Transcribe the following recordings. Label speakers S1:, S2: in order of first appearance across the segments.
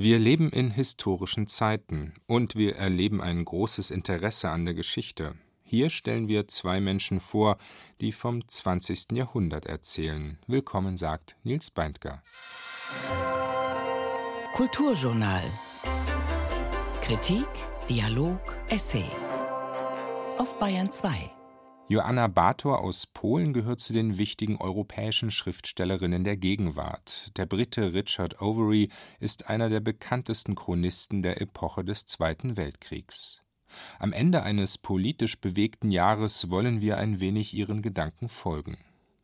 S1: Wir leben in historischen Zeiten und wir erleben ein großes Interesse an der Geschichte. Hier stellen wir zwei Menschen vor, die vom 20. Jahrhundert erzählen. Willkommen, sagt Nils Beindker.
S2: Kulturjournal. Kritik, Dialog, Essay. Auf Bayern 2.
S1: Joanna Bator aus Polen gehört zu den wichtigen europäischen Schriftstellerinnen der Gegenwart. Der Brite Richard Overy ist einer der bekanntesten Chronisten der Epoche des Zweiten Weltkriegs. Am Ende eines politisch bewegten Jahres wollen wir ein wenig ihren Gedanken folgen.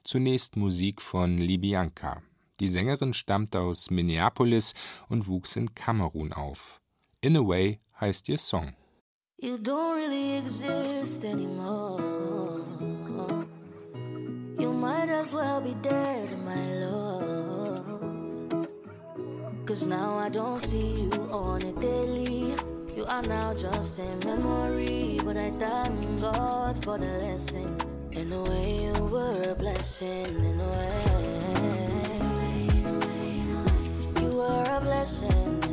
S1: Zunächst Musik von Libianka. Die Sängerin stammt aus Minneapolis und wuchs in Kamerun auf. In a Way heißt ihr Song. You don't really exist anymore. You might as well be dead, my love. Cause now I don't see you on a daily. You are now just a memory, but I thank God for the lesson. In a way, you were a blessing, in a way. You were a blessing,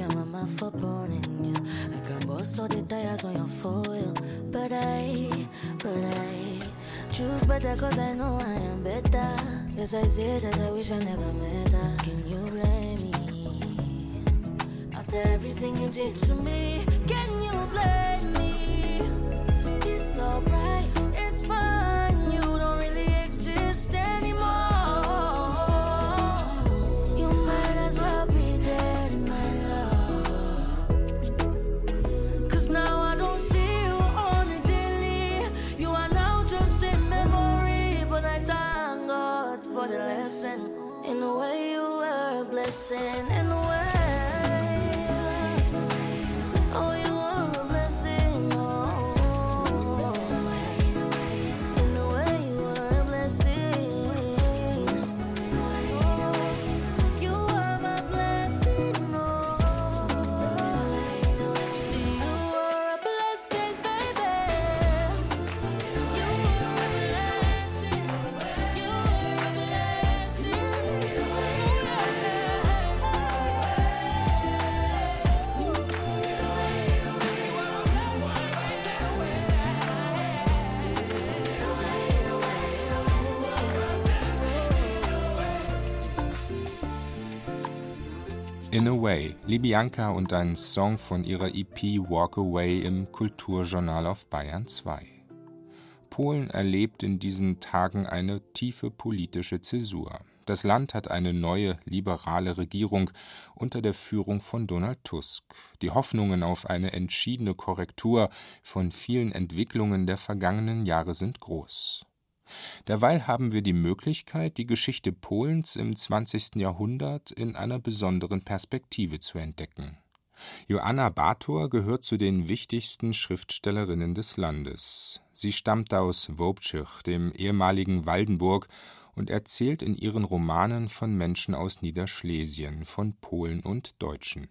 S1: your mama for burning you. I can bust all the tires on your foil. But I, but I choose better cause I know I am better. Yes, I say that I wish I never met her. Can you blame me? After everything you did to me, can you blame me? In a Way, Libianca und ein Song von ihrer EP Walk Away im Kulturjournal auf Bayern 2. Polen erlebt in diesen Tagen eine tiefe politische Zäsur. Das Land hat eine neue liberale Regierung unter der Führung von Donald Tusk. Die Hoffnungen auf eine entschiedene Korrektur von vielen Entwicklungen der vergangenen Jahre sind groß. Derweil haben wir die Möglichkeit, die Geschichte Polens im 20. Jahrhundert in einer besonderen Perspektive zu entdecken. Joanna Bator gehört zu den wichtigsten Schriftstellerinnen des Landes. Sie stammt aus Wobczych, dem ehemaligen Waldenburg, und erzählt in ihren Romanen von Menschen aus Niederschlesien, von Polen und Deutschen.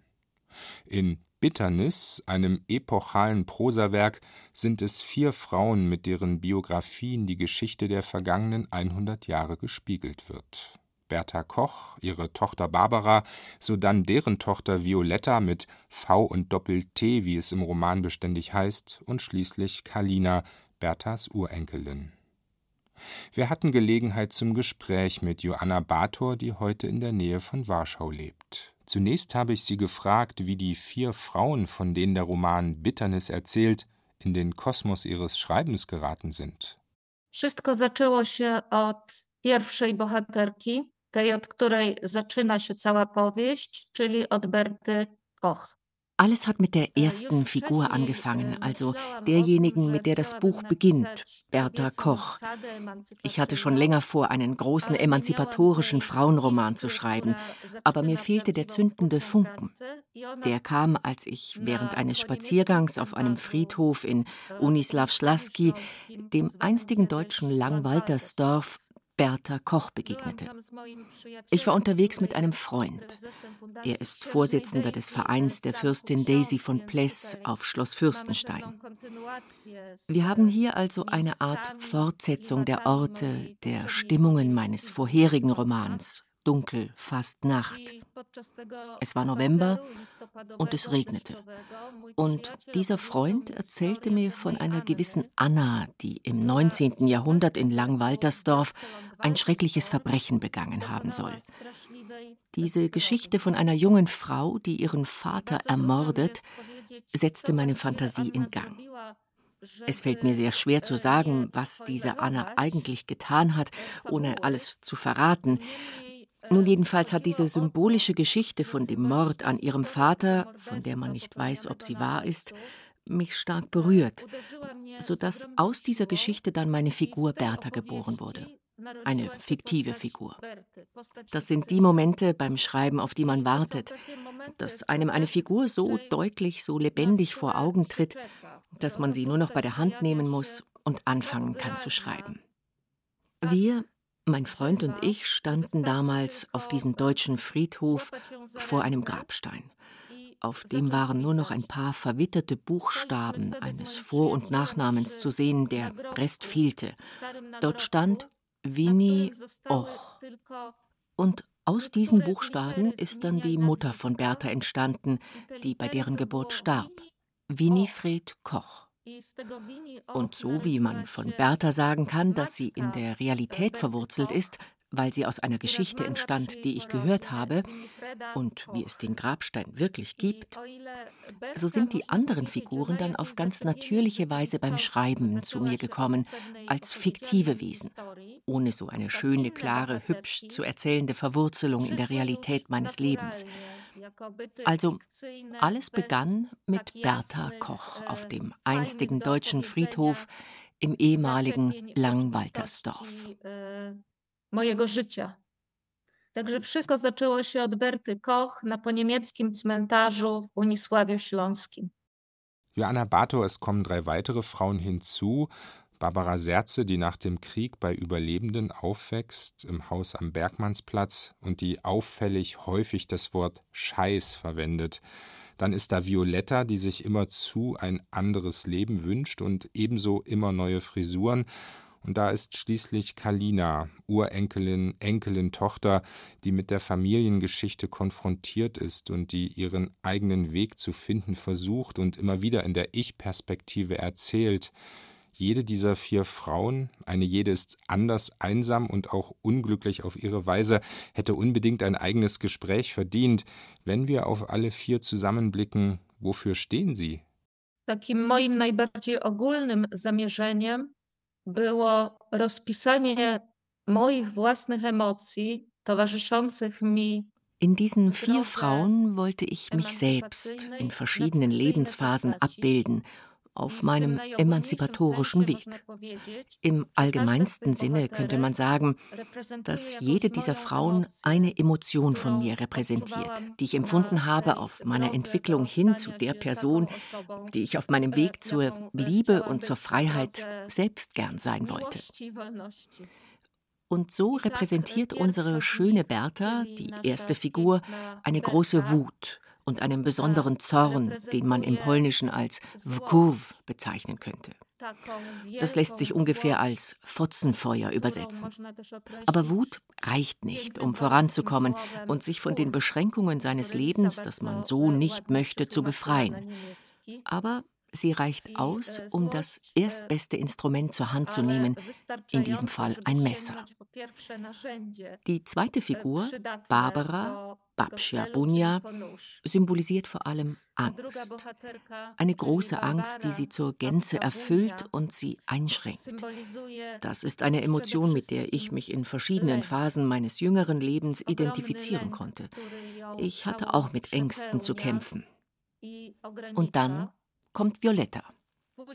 S1: In Bitternis, einem epochalen Prosawerk, sind es vier Frauen, mit deren Biografien die Geschichte der vergangenen 100 Jahre gespiegelt wird. Bertha Koch, ihre Tochter Barbara, sodann deren Tochter Violetta mit V und Doppel-T, wie es im Roman beständig heißt, und schließlich Kalina, Berthas Urenkelin. Wir hatten Gelegenheit zum Gespräch mit Joanna Bator, die heute in der Nähe von Warschau lebt. Zunächst habe ich sie gefragt, wie die vier Frauen, von denen der Roman Bitternis erzählt, in den Kosmos ihres Schreibens geraten sind.
S3: Wszystko zaczęło się od pierwszej bohaterki, tej, od której zaczyna się cała powieść, czyli od Berty Koch.
S4: Alles hat mit der ersten Figur angefangen, also derjenigen, mit der das Buch beginnt, Bertha Koch. Ich hatte schon länger vor, einen großen emanzipatorischen Frauenroman zu schreiben, aber mir fehlte der zündende Funken. Der kam, als ich während eines Spaziergangs auf einem Friedhof in Unislav Schlaski, dem einstigen deutschen Langwaltersdorf, Bertha Koch begegnete. Ich war unterwegs mit einem Freund. Er ist Vorsitzender des Vereins der Fürstin Daisy von Pless auf Schloss Fürstenstein. Wir haben hier also eine Art Fortsetzung der Orte, der Stimmungen meines vorherigen Romans dunkel, fast Nacht. Es war November und es regnete. Und dieser Freund erzählte mir von einer gewissen Anna, die im 19. Jahrhundert in Langwaltersdorf ein schreckliches Verbrechen begangen haben soll. Diese Geschichte von einer jungen Frau, die ihren Vater ermordet, setzte meine Fantasie in Gang. Es fällt mir sehr schwer zu sagen, was diese Anna eigentlich getan hat, ohne alles zu verraten. Nun jedenfalls hat diese symbolische Geschichte von dem Mord an ihrem Vater, von der man nicht weiß, ob sie wahr ist, mich stark berührt, sodass aus dieser Geschichte dann meine Figur Bertha geboren wurde. Eine fiktive Figur. Das sind die Momente beim Schreiben, auf die man wartet, dass einem eine Figur so deutlich, so lebendig vor Augen tritt, dass man sie nur noch bei der Hand nehmen muss und anfangen kann zu schreiben. Wir, mein Freund und ich standen damals auf diesem deutschen Friedhof vor einem Grabstein. Auf dem waren nur noch ein paar verwitterte Buchstaben eines Vor- und Nachnamens zu sehen, der Rest fehlte. Dort stand Winnie Och. Und aus diesen Buchstaben ist dann die Mutter von Bertha entstanden, die bei deren Geburt starb. Winifred Koch. Und so wie man von Bertha sagen kann, dass sie in der Realität verwurzelt ist, weil sie aus einer Geschichte entstand, die ich gehört habe, und wie es den Grabstein wirklich gibt, so sind die anderen Figuren dann auf ganz natürliche Weise beim Schreiben zu mir gekommen, als fiktive Wesen, ohne so eine schöne, klare, hübsch zu erzählende Verwurzelung in der Realität meines Lebens. Also alles begann mit Bertha Koch auf dem einstigen deutschen Friedhof im ehemaligen Langwaltersdorf.
S3: mojego życia. Także wszystko zaczęło się od Berty Koch na poniemieckim cmentarzu w Unisławie Śląskim.
S1: Joanna Bator, es kommen drei weitere Frauen hinzu. Barbara Serze, die nach dem Krieg bei Überlebenden aufwächst, im Haus am Bergmannsplatz und die auffällig häufig das Wort Scheiß verwendet. Dann ist da Violetta, die sich immerzu ein anderes Leben wünscht und ebenso immer neue Frisuren. Und da ist schließlich Kalina, Urenkelin, Enkelin, Tochter, die mit der Familiengeschichte konfrontiert ist und die ihren eigenen Weg zu finden versucht und immer wieder in der Ich-Perspektive erzählt. Jede dieser vier Frauen, eine jede ist anders einsam und auch unglücklich auf ihre Weise, hätte unbedingt ein eigenes Gespräch verdient. Wenn wir auf alle vier zusammenblicken, wofür stehen sie?
S3: Takim moim najbardziej ogólnym zamierzeniem było rozpisanie moich własnych emocji towarzyszących mi
S4: in diesen vier Frauen wollte ich mich selbst in verschiedenen Lebensphasen abbilden auf meinem emanzipatorischen Weg. Im allgemeinsten Sinne könnte man sagen, dass jede dieser Frauen eine Emotion von mir repräsentiert, die ich empfunden habe auf meiner Entwicklung hin zu der Person, die ich auf meinem Weg zur Liebe und zur Freiheit selbst gern sein wollte. Und so repräsentiert unsere schöne Bertha, die erste Figur, eine große Wut und einem besonderen Zorn, den man im Polnischen als Wkuw bezeichnen könnte. Das lässt sich ungefähr als Fotzenfeuer übersetzen. Aber Wut reicht nicht, um voranzukommen und sich von den Beschränkungen seines Lebens, das man so nicht möchte, zu befreien. Aber Sie reicht aus, um das erstbeste Instrument zur Hand zu nehmen, in diesem Fall ein Messer. Die zweite Figur, Barbara Babcia Bunia, symbolisiert vor allem Angst. Eine große Angst, die sie zur Gänze erfüllt und sie einschränkt. Das ist eine Emotion, mit der ich mich in verschiedenen Phasen meines jüngeren Lebens identifizieren konnte. Ich hatte auch mit Ängsten zu kämpfen. Und dann kommt Violetta.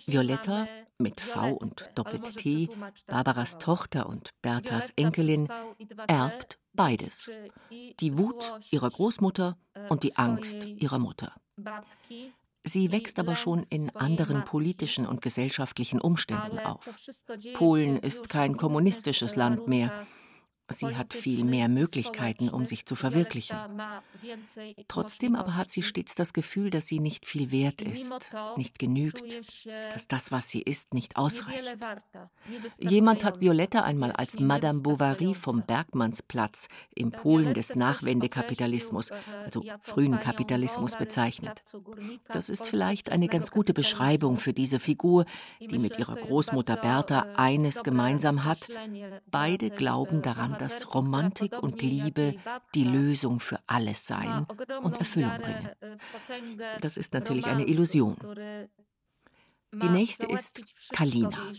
S4: Violetta mit V und Doppelt-T, Barbaras Tochter und Berthas Enkelin, erbt beides. Die Wut ihrer Großmutter und die Angst ihrer Mutter. Sie wächst aber schon in anderen politischen und gesellschaftlichen Umständen auf. Polen ist kein kommunistisches Land mehr. Sie hat viel mehr Möglichkeiten, um sich zu verwirklichen. Trotzdem aber hat sie stets das Gefühl, dass sie nicht viel wert ist, nicht genügt, dass das, was sie ist, nicht ausreicht. Jemand hat Violetta einmal als Madame Bovary vom Bergmannsplatz im Polen des Nachwendekapitalismus, also frühen Kapitalismus, bezeichnet. Das ist vielleicht eine ganz gute Beschreibung für diese Figur, die mit ihrer Großmutter Bertha eines gemeinsam hat. Beide glauben daran, dass Romantik und Liebe die Lösung für alles seien und Erfüllung bringen. Das ist natürlich eine Illusion. Die nächste ist Kalina,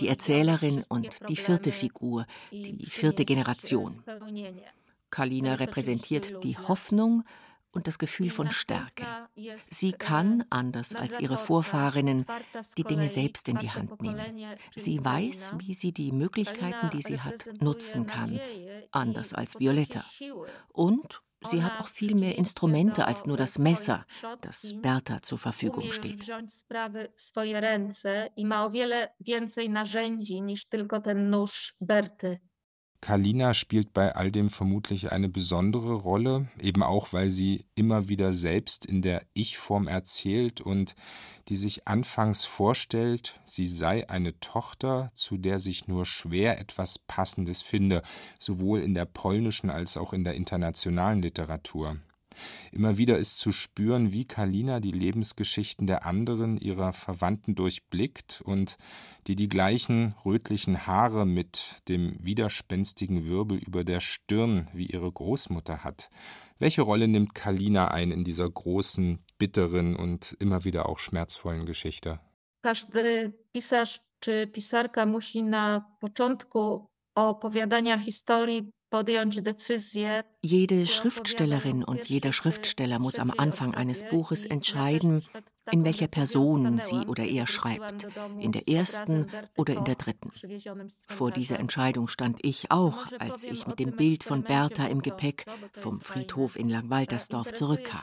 S4: die Erzählerin und die vierte Figur, die vierte Generation. Kalina repräsentiert die Hoffnung und das Gefühl von Stärke. Sie kann, anders als ihre Vorfahrinnen, die Dinge selbst in die Hand nehmen. Sie weiß, wie sie die Möglichkeiten, die sie hat, nutzen kann, anders als Violetta. Und Sie hat auch viel mehr Instrumente als nur das Messer, das Bertha zur Verfügung steht.
S1: Kalina spielt bei all dem vermutlich eine besondere Rolle, eben auch, weil sie immer wieder selbst in der Ich-Form erzählt und die sich anfangs vorstellt, sie sei eine Tochter, zu der sich nur schwer etwas Passendes finde, sowohl in der polnischen als auch in der internationalen Literatur. Immer wieder ist zu spüren, wie Kalina die Lebensgeschichten der anderen ihrer Verwandten durchblickt und die die gleichen rötlichen Haare mit dem widerspenstigen Wirbel über der Stirn wie ihre Großmutter hat. Welche Rolle nimmt Kalina ein in dieser großen, bitteren und immer wieder auch schmerzvollen Geschichte?
S3: Każdy pisarz czy pisarka musi na początku opowiadania historii
S4: jede Schriftstellerin und jeder Schriftsteller muss am Anfang eines Buches entscheiden, in welcher Person sie oder er schreibt, in der ersten oder in der dritten. Vor dieser Entscheidung stand ich auch, als ich mit dem Bild von Bertha im Gepäck vom Friedhof in Langwaltersdorf zurückkam.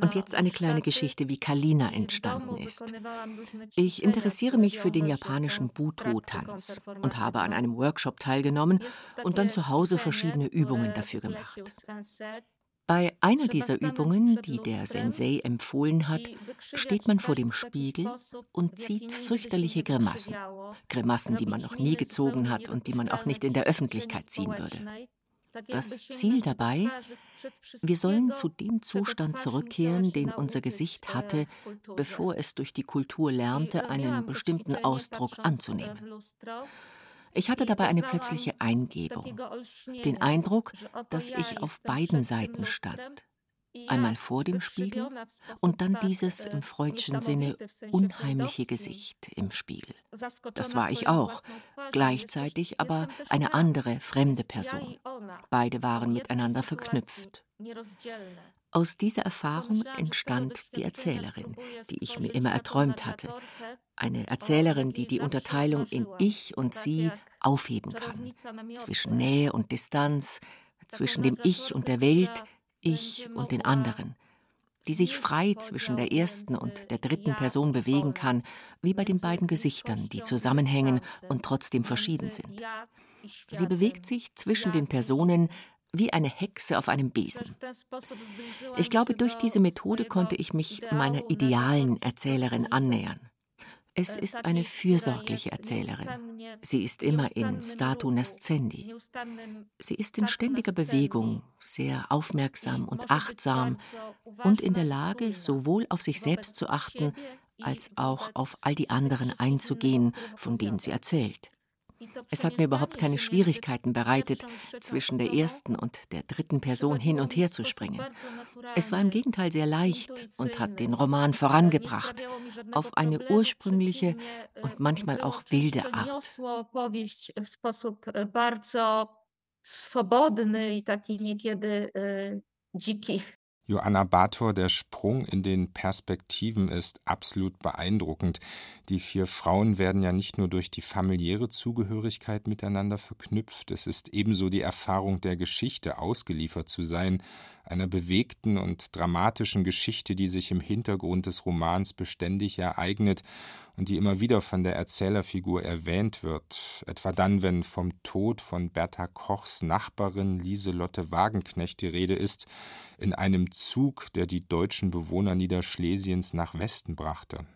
S4: Und jetzt eine kleine Geschichte, wie Kalina entstanden ist. Ich interessiere mich für den japanischen Buto-Tanz und habe an einem Workshop teilgenommen und dann zu Hause verschiedene Übungen dafür gemacht. Bei einer dieser Übungen, die der Sensei empfohlen hat, steht man vor dem Spiegel und zieht fürchterliche Grimassen. Grimassen, die man noch nie gezogen hat und die man auch nicht in der Öffentlichkeit ziehen würde. Das Ziel dabei, wir sollen zu dem Zustand zurückkehren, den unser Gesicht hatte, bevor es durch die Kultur lernte, einen bestimmten Ausdruck anzunehmen. Ich hatte dabei eine plötzliche Eingebung, den Eindruck, dass ich auf beiden Seiten stand. Einmal vor dem Spiegel und dann dieses im freudschen Sinne unheimliche Gesicht im Spiegel. Das war ich auch, gleichzeitig aber eine andere, fremde Person. Beide waren miteinander verknüpft. Aus dieser Erfahrung entstand die Erzählerin, die ich mir immer erträumt hatte. Eine Erzählerin, die die Unterteilung in Ich und Sie aufheben kann. Zwischen Nähe und Distanz, zwischen dem Ich und der Welt, Ich und den anderen. Die sich frei zwischen der ersten und der dritten Person bewegen kann, wie bei den beiden Gesichtern, die zusammenhängen und trotzdem verschieden sind. Sie bewegt sich zwischen den Personen wie eine Hexe auf einem Besen. Ich glaube, durch diese Methode konnte ich mich meiner idealen Erzählerin annähern. Es ist eine fürsorgliche Erzählerin. Sie ist immer in statu nascendi. Sie ist in ständiger Bewegung, sehr aufmerksam und achtsam und in der Lage, sowohl auf sich selbst zu achten, als auch auf all die anderen einzugehen, von denen sie erzählt. Es hat mir überhaupt keine Schwierigkeiten bereitet, zwischen der ersten und der dritten Person hin und her zu springen. Es war im Gegenteil sehr leicht und hat den Roman vorangebracht, auf eine ursprüngliche und manchmal auch wilde Art. swobodny i taki niekiedy
S1: dziki. Joanna Bator, der Sprung in den Perspektiven ist absolut beeindruckend. Die vier Frauen werden ja nicht nur durch die familiäre Zugehörigkeit miteinander verknüpft, es ist ebenso die Erfahrung der Geschichte, ausgeliefert zu sein, einer bewegten und dramatischen Geschichte, die sich im Hintergrund des Romans beständig ereignet und die immer wieder von der Erzählerfigur erwähnt wird, etwa dann, wenn vom Tod von Bertha Kochs Nachbarin Lieselotte Wagenknecht die Rede ist, in einem Zug, der die deutschen Bewohner Niederschlesiens nach Westen brachte.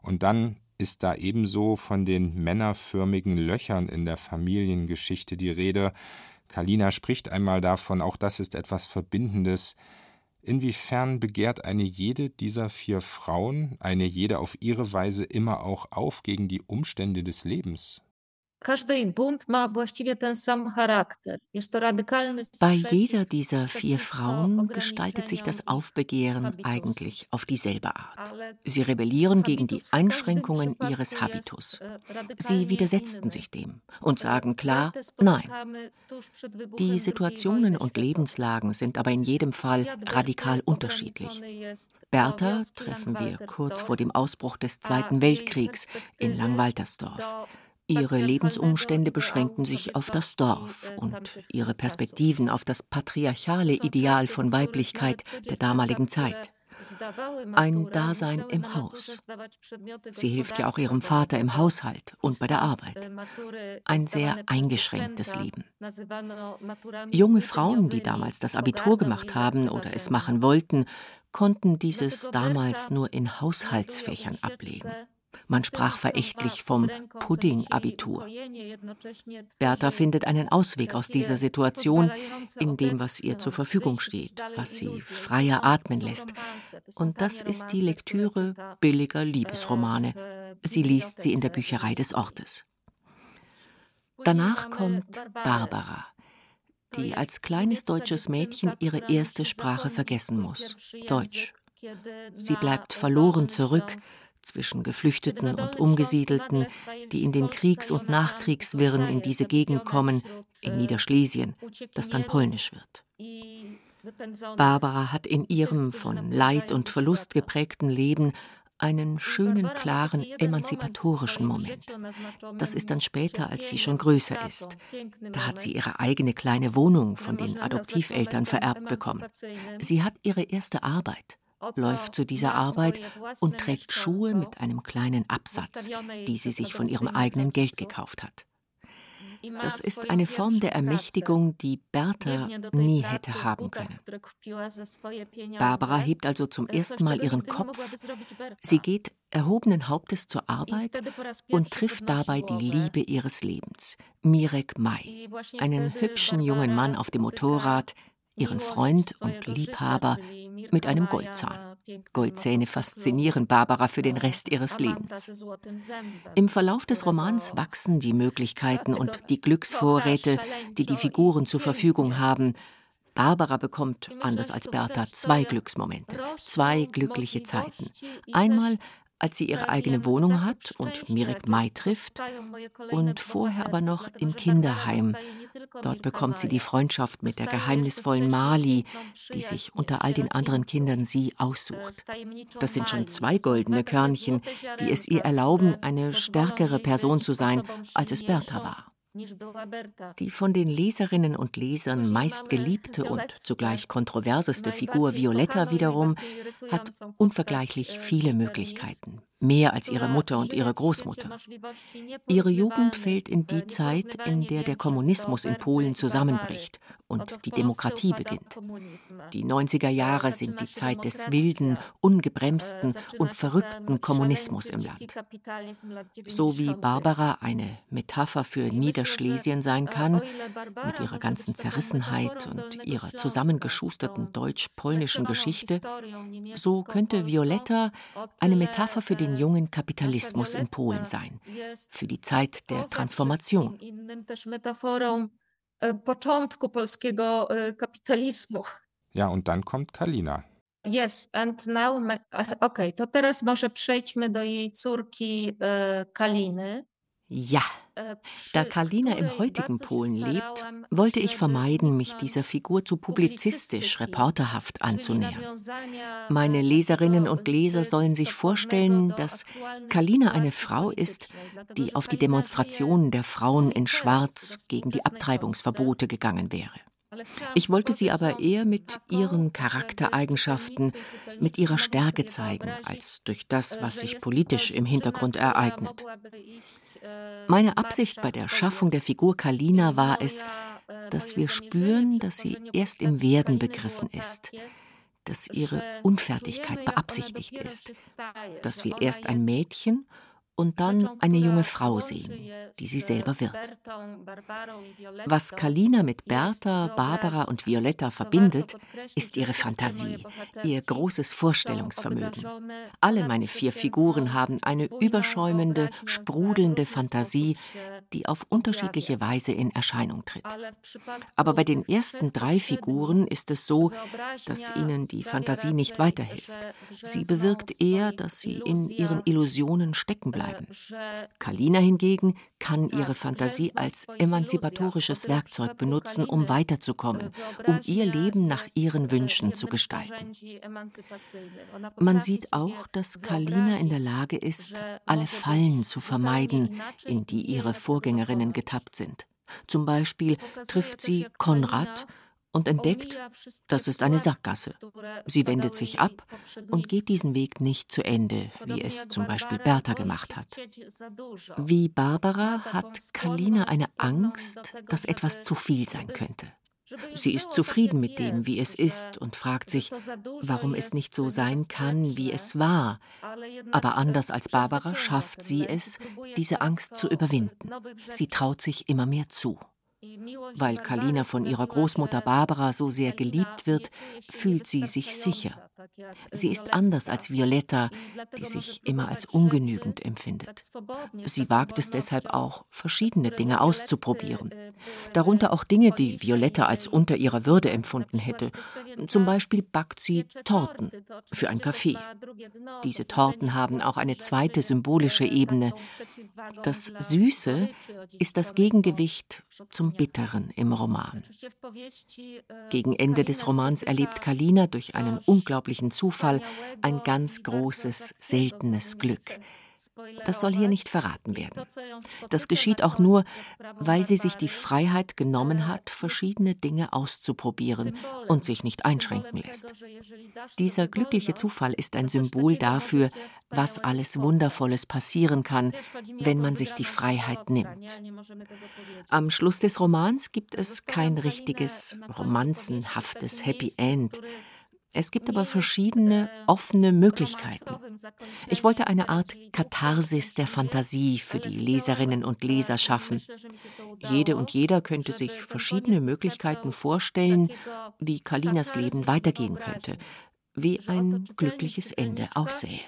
S1: Und dann ist da ebenso von den männerförmigen Löchern in der Familiengeschichte die Rede. Kalina spricht einmal davon, auch das ist etwas Verbindendes, Inwiefern begehrt eine jede dieser vier Frauen, eine jede auf ihre Weise immer auch auf gegen die Umstände des Lebens?
S4: Bei jeder dieser vier Frauen gestaltet sich das Aufbegehren eigentlich auf dieselbe Art. Sie rebellieren gegen die Einschränkungen ihres Habitus. Sie widersetzten sich dem und sagen klar Nein. Die Situationen und Lebenslagen sind aber in jedem Fall radikal unterschiedlich. Bertha treffen wir kurz vor dem Ausbruch des Zweiten Weltkriegs in Langwaltersdorf. Ihre Lebensumstände beschränken sich auf das Dorf und ihre Perspektiven auf das patriarchale Ideal von Weiblichkeit der damaligen Zeit. Ein Dasein im Haus. Sie hilft ja auch ihrem Vater im Haushalt und bei der Arbeit. Ein sehr eingeschränktes Leben. Junge Frauen, die damals das Abitur gemacht haben oder es machen wollten, konnten dieses damals nur in Haushaltsfächern ablegen. Man sprach verächtlich vom Pudding-Abitur. Bertha findet einen Ausweg aus dieser Situation in dem, was ihr zur Verfügung steht, was sie freier atmen lässt. Und das ist die Lektüre billiger Liebesromane. Sie liest sie in der Bücherei des Ortes. Danach kommt Barbara, die als kleines deutsches Mädchen ihre erste Sprache vergessen muss, Deutsch. Sie bleibt verloren zurück, zwischen Geflüchteten und Umgesiedelten, die in den Kriegs- und Nachkriegswirren in diese Gegend kommen, in Niederschlesien, das dann polnisch wird. Barbara hat in ihrem von Leid und Verlust geprägten Leben einen schönen, klaren, emanzipatorischen Moment. Das ist dann später, als sie schon größer ist. Da hat sie ihre eigene kleine Wohnung von den Adoptiveltern vererbt bekommen. Sie hat ihre erste Arbeit läuft zu dieser Arbeit und trägt Schuhe mit einem kleinen Absatz, die sie sich von ihrem eigenen Geld gekauft hat. Das ist eine Form der Ermächtigung, die Bertha nie hätte haben können. Barbara hebt also zum ersten Mal ihren Kopf. Sie geht erhobenen Hauptes zur Arbeit und trifft dabei die Liebe ihres Lebens, Mirek Mai, einen hübschen jungen Mann auf dem Motorrad, ihren Freund und Liebhaber mit einem Goldzahn. Goldzähne faszinieren Barbara für den Rest ihres Lebens. Im Verlauf des Romans wachsen die Möglichkeiten und die Glücksvorräte, die die Figuren zur Verfügung haben. Barbara bekommt, anders als Bertha, zwei Glücksmomente, zwei glückliche Zeiten. Einmal, als sie ihre eigene Wohnung hat und Mirek Mai trifft und vorher aber noch im Kinderheim. Dort bekommt sie die Freundschaft mit der geheimnisvollen Mali, die sich unter all den anderen Kindern sie aussucht. Das sind schon zwei goldene Körnchen, die es ihr erlauben, eine stärkere Person zu sein, als es Bertha war. Die von den Leserinnen und Lesern meist geliebte und zugleich kontroverseste Figur Violetta wiederum hat unvergleichlich viele Möglichkeiten. Mehr als ihre Mutter und ihre Großmutter. Ihre Jugend fällt in die Zeit, in der der Kommunismus in Polen zusammenbricht und die Demokratie beginnt. Die 90er Jahre sind die Zeit des wilden, ungebremsten und verrückten Kommunismus im Land. So wie Barbara eine Metapher für Niederschlesien sein kann, mit ihrer ganzen Zerrissenheit und ihrer zusammengeschusterten deutsch-polnischen Geschichte, so könnte Violetta eine Metapher für den den jungen Kapitalismus in Polen sein, für die Zeit der Transformation.
S3: E, początku polskiego e, kapitalizmu.
S1: Ja, und dann kommt Kalina.
S3: Yes, and now, okej, okay, to teraz może przejdźmy do jej córki e, Kaliny.
S4: Ja, da Karlina im heutigen Polen lebt, wollte ich vermeiden, mich dieser Figur zu publizistisch, reporterhaft anzunähern. Meine Leserinnen und Leser sollen sich vorstellen, dass Kalina eine Frau ist, die auf die Demonstrationen der Frauen in Schwarz gegen die Abtreibungsverbote gegangen wäre. Ich wollte sie aber eher mit ihren Charaktereigenschaften, mit ihrer Stärke zeigen, als durch das, was sich politisch im Hintergrund ereignet. Meine Absicht bei der Schaffung der Figur Kalina war es, dass wir spüren, dass sie erst im Werden begriffen ist, dass ihre Unfertigkeit beabsichtigt ist, dass wir erst ein Mädchen und dann eine junge Frau sehen, die sie selber wird. Was Kalina mit Bertha, Barbara und Violetta verbindet, ist ihre Fantasie, ihr großes Vorstellungsvermögen. Alle meine vier Figuren haben eine überschäumende, sprudelnde Fantasie, die auf unterschiedliche Weise in Erscheinung tritt. Aber bei den ersten drei Figuren ist es so, dass ihnen die Fantasie nicht weiterhilft. Sie bewirkt eher, dass sie in ihren Illusionen stecken bleiben bleiben. Kalina hingegen kann ihre Fantasie als emanzipatorisches Werkzeug benutzen, um weiterzukommen, um ihr Leben nach ihren Wünschen zu gestalten. Man sieht auch, dass Kalina in der Lage ist, alle Fallen zu vermeiden, in die ihre Vorgängerinnen getappt sind. Zum Beispiel trifft sie Konrad, und entdeckt, das ist eine Sackgasse. Sie wendet sich ab und geht diesen Weg nicht zu Ende, wie es zum Beispiel Bertha gemacht hat. Wie Barbara hat Kalina eine Angst, dass etwas zu viel sein könnte. Sie ist zufrieden mit dem, wie es ist, und fragt sich, warum es nicht so sein kann, wie es war. Aber anders als Barbara schafft sie es, diese Angst zu überwinden. Sie traut sich immer mehr zu. Weil Kalina von ihrer Großmutter Barbara so sehr geliebt wird, fühlt sie sich sicher. Sie ist anders als Violetta, die sich immer als ungenügend empfindet. Sie wagt es deshalb auch, verschiedene Dinge auszuprobieren. Darunter auch Dinge, die Violetta als unter ihrer Würde empfunden hätte. Zum Beispiel backt sie Torten für ein Café. Diese Torten haben auch eine zweite symbolische Ebene. Das Süße ist das Gegengewicht zum Bitteren im Roman. Gegen Ende des Romans erlebt Kalina durch einen unglaublichen Zufall ein ganz großes, seltenes Glück. Das soll hier nicht verraten werden. Das geschieht auch nur, weil sie sich die Freiheit genommen hat, verschiedene Dinge auszuprobieren und sich nicht einschränken lässt. Dieser glückliche Zufall ist ein Symbol dafür, was alles Wundervolles passieren kann, wenn man sich die Freiheit nimmt. Am Schluss des Romans gibt es kein richtiges, romanzenhaftes Happy End. Es gibt aber verschiedene offene Möglichkeiten. Ich wollte eine Art Katharsis der Fantasie für die Leserinnen und Leser schaffen. Jede und jeder könnte sich verschiedene Möglichkeiten vorstellen, wie Kalinas Leben weitergehen könnte, wie ein glückliches Ende aussähe.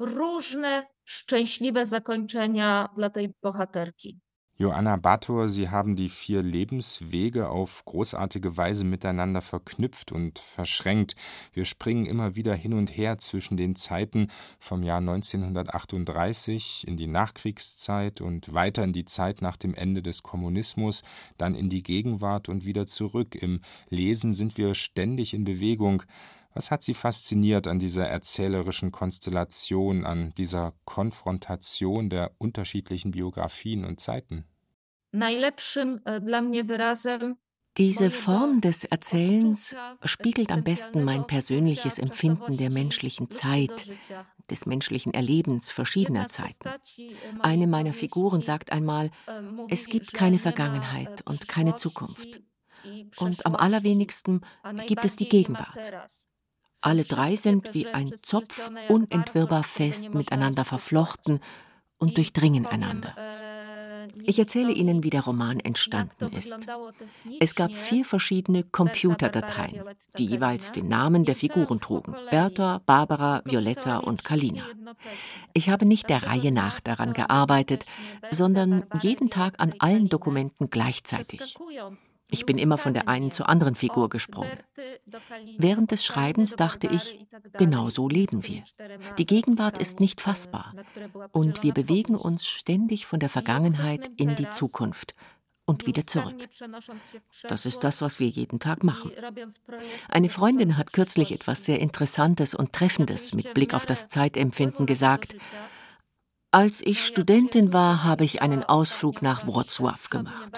S3: Różne szczęśliwe zakończenia dla tej bohaterki.
S1: Joanna Bator, Sie haben die vier Lebenswege auf großartige Weise miteinander verknüpft und verschränkt. Wir springen immer wieder hin und her zwischen den Zeiten vom Jahr 1938 in die Nachkriegszeit und weiter in die Zeit nach dem Ende des Kommunismus, dann in die Gegenwart und wieder zurück. Im Lesen sind wir ständig in Bewegung. Was hat Sie fasziniert an dieser erzählerischen Konstellation, an dieser Konfrontation der unterschiedlichen Biografien und Zeiten?
S3: E,
S4: Diese Form des Erzählens spiegelt am besten mein persönliches Empfinden der menschlichen Zeit, des menschlichen Erlebens verschiedener Zeiten. Eine meiner Figuren sagt einmal, e, es gibt keine Vergangenheit und keine Zukunft. Und am allerwenigsten gibt es die Gegenwart. Alle drei sind wie ein Zopf unentwirrbar fest miteinander verflochten und durchdringen einander. Ich erzähle Ihnen, wie der Roman entstanden ist. Es gab vier verschiedene Computerdateien, die jeweils den Namen der Figuren trugen. Bertha, Barbara, Violetta und Kalina. Ich habe nicht der Reihe nach daran gearbeitet, sondern jeden Tag an allen Dokumenten gleichzeitig. Ich bin immer von der einen zur anderen Figur gesprungen. Während des Schreibens dachte ich, genau so leben wir. Die Gegenwart ist nicht fassbar und wir bewegen uns ständig von der Vergangenheit in die Zukunft und wieder zurück. Das ist das, was wir jeden Tag machen. Eine Freundin hat kürzlich etwas sehr Interessantes und Treffendes mit Blick auf das Zeitempfinden gesagt. Als ich Studentin war, habe ich einen Ausflug nach Wrocław gemacht.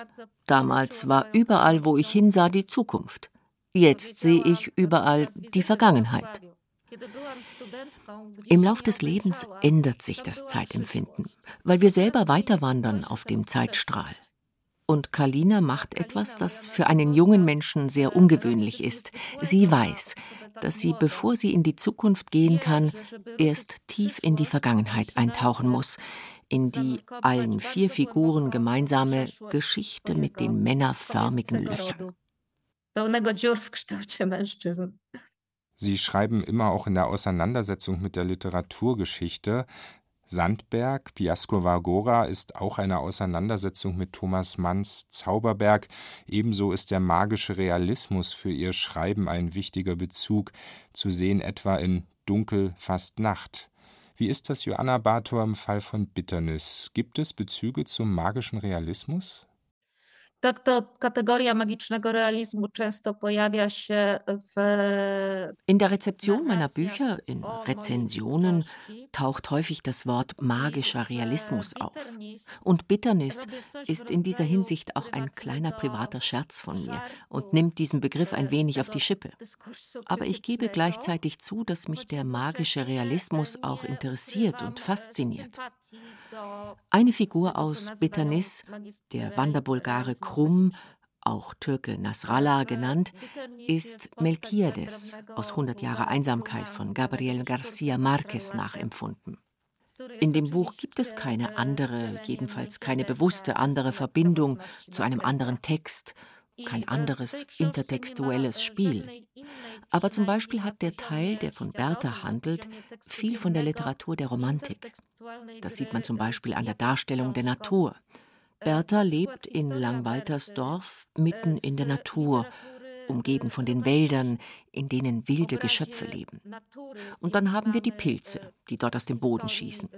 S4: Damals war überall, wo ich hinsah, die Zukunft. Jetzt sehe ich überall die Vergangenheit. Im Lauf des Lebens ändert sich das Zeitempfinden, weil wir selber weiterwandern auf dem Zeitstrahl. Und Kalina macht etwas, das für einen jungen Menschen sehr ungewöhnlich ist. Sie weiß, dass sie, bevor sie in die Zukunft gehen kann, erst tief in die Vergangenheit eintauchen muss, in die allen vier Figuren gemeinsame Geschichte mit den männerförmigen Löchern.
S1: Sie schreiben immer auch in der Auseinandersetzung mit der Literaturgeschichte, Sandberg, Piascova Gora ist auch eine Auseinandersetzung mit Thomas Manns Zauberberg. Ebenso ist der magische Realismus für ihr Schreiben ein wichtiger Bezug, zu sehen etwa in Dunkel, fast Nacht. Wie ist das Joanna Bator im Fall von Bitternis? Gibt es Bezüge zum magischen Realismus?
S3: Tak to kategoria magicznego realizmu często pojawia się w
S4: In der Rezeption meiner Bücher, in Rezensionen, taucht häufig das Wort magischer Realismus auf. Und Bitternis ist in dieser Hinsicht auch ein kleiner privater Scherz von mir und nimmt diesen Begriff ein wenig auf die Schippe. Aber ich gebe gleichzeitig zu, dass mich der magische Realismus auch interessiert und fasziniert. Eine Figur aus Bitternis, der Wanderbulgare Krum, auch Türke Nasrallah genannt, ist Melchiades aus 100 Jahre Einsamkeit von Gabriel Garcia Marquez nachempfunden. In dem Buch gibt es keine andere, jedenfalls keine bewusste andere Verbindung zu einem anderen Text kein anderes intertextuelles Spiel. Aber zum Beispiel hat der Teil, der von Bertha handelt, viel von der Literatur der Romantik. Das sieht man zum Beispiel an der Darstellung der Natur. Bertha lebt in Langwaltersdorf mitten in der Natur umgeben von den Wäldern, in denen wilde Geschöpfe leben. Und dann haben wir die Pilze, die dort aus dem Boden schießen.